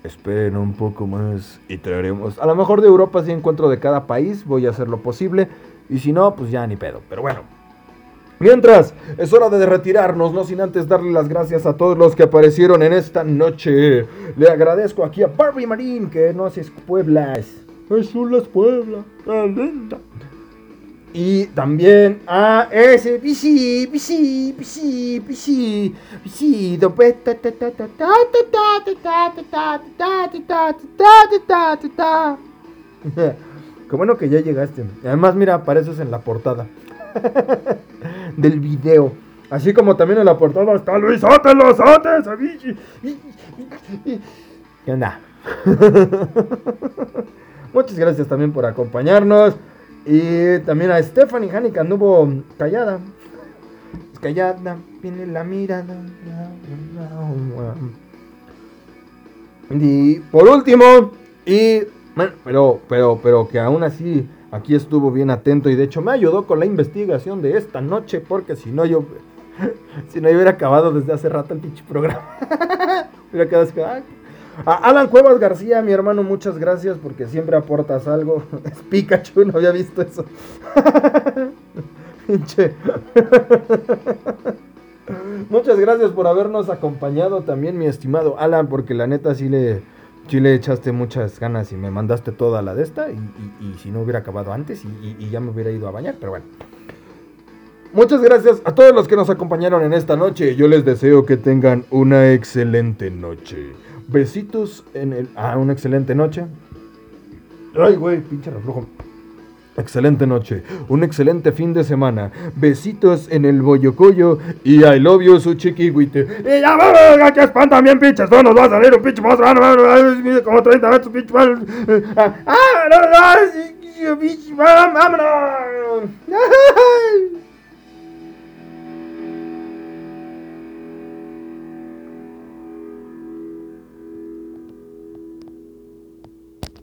esperen un poco más y traeremos. A lo mejor de Europa sí encuentro de cada país, voy a hacer lo posible. Y si no, pues ya ni pedo. Pero bueno, Mientras, es hora de retirarnos, no sin antes darle las gracias a todos los que aparecieron en esta noche. Le agradezco aquí a Barbie Marín, que no haces Pueblas. Las Puebla, linda. Y también a ese Pisi, Pisi, Pisi, Pisi, Pisi, Qué bueno que ya llegaste. Además, mira, apareces en la portada. del video. Así como también en la portada está Luis Los ¿Qué onda? Muchas gracias también por acompañarnos. Y también a Stephanie Hani que anduvo callada. Callada, viene la mirada. Y por último, y bueno, pero, pero, pero que aún así Aquí estuvo bien atento y de hecho me ayudó con la investigación de esta noche porque si no yo si no yo hubiera acabado desde hace rato el pinche programa. hubiera quedado así, Alan Cuevas García, mi hermano, muchas gracias porque siempre aportas algo. Es Pikachu, no había visto eso. muchas gracias por habernos acompañado también, mi estimado Alan, porque la neta sí le sí le echaste muchas ganas y me mandaste toda la de esta. Y, si no hubiera acabado antes y, ya me hubiera ido a bañar, pero bueno. Muchas gracias a todos los que nos acompañaron en esta noche. Yo les deseo que tengan una excelente noche. Besitos en el. Ah, una excelente noche. Ay, güey, pinche reflujo. Excelente noche, un excelente fin de semana. Besitos en el boyocoyo y I love you, su chiquihuite. Y ya vamos, que espantan bien, pinches. No nos va a salir un pinche monstruo. Como 30 metros, pinche. ¡Ah, no, no! ¡Vámonos!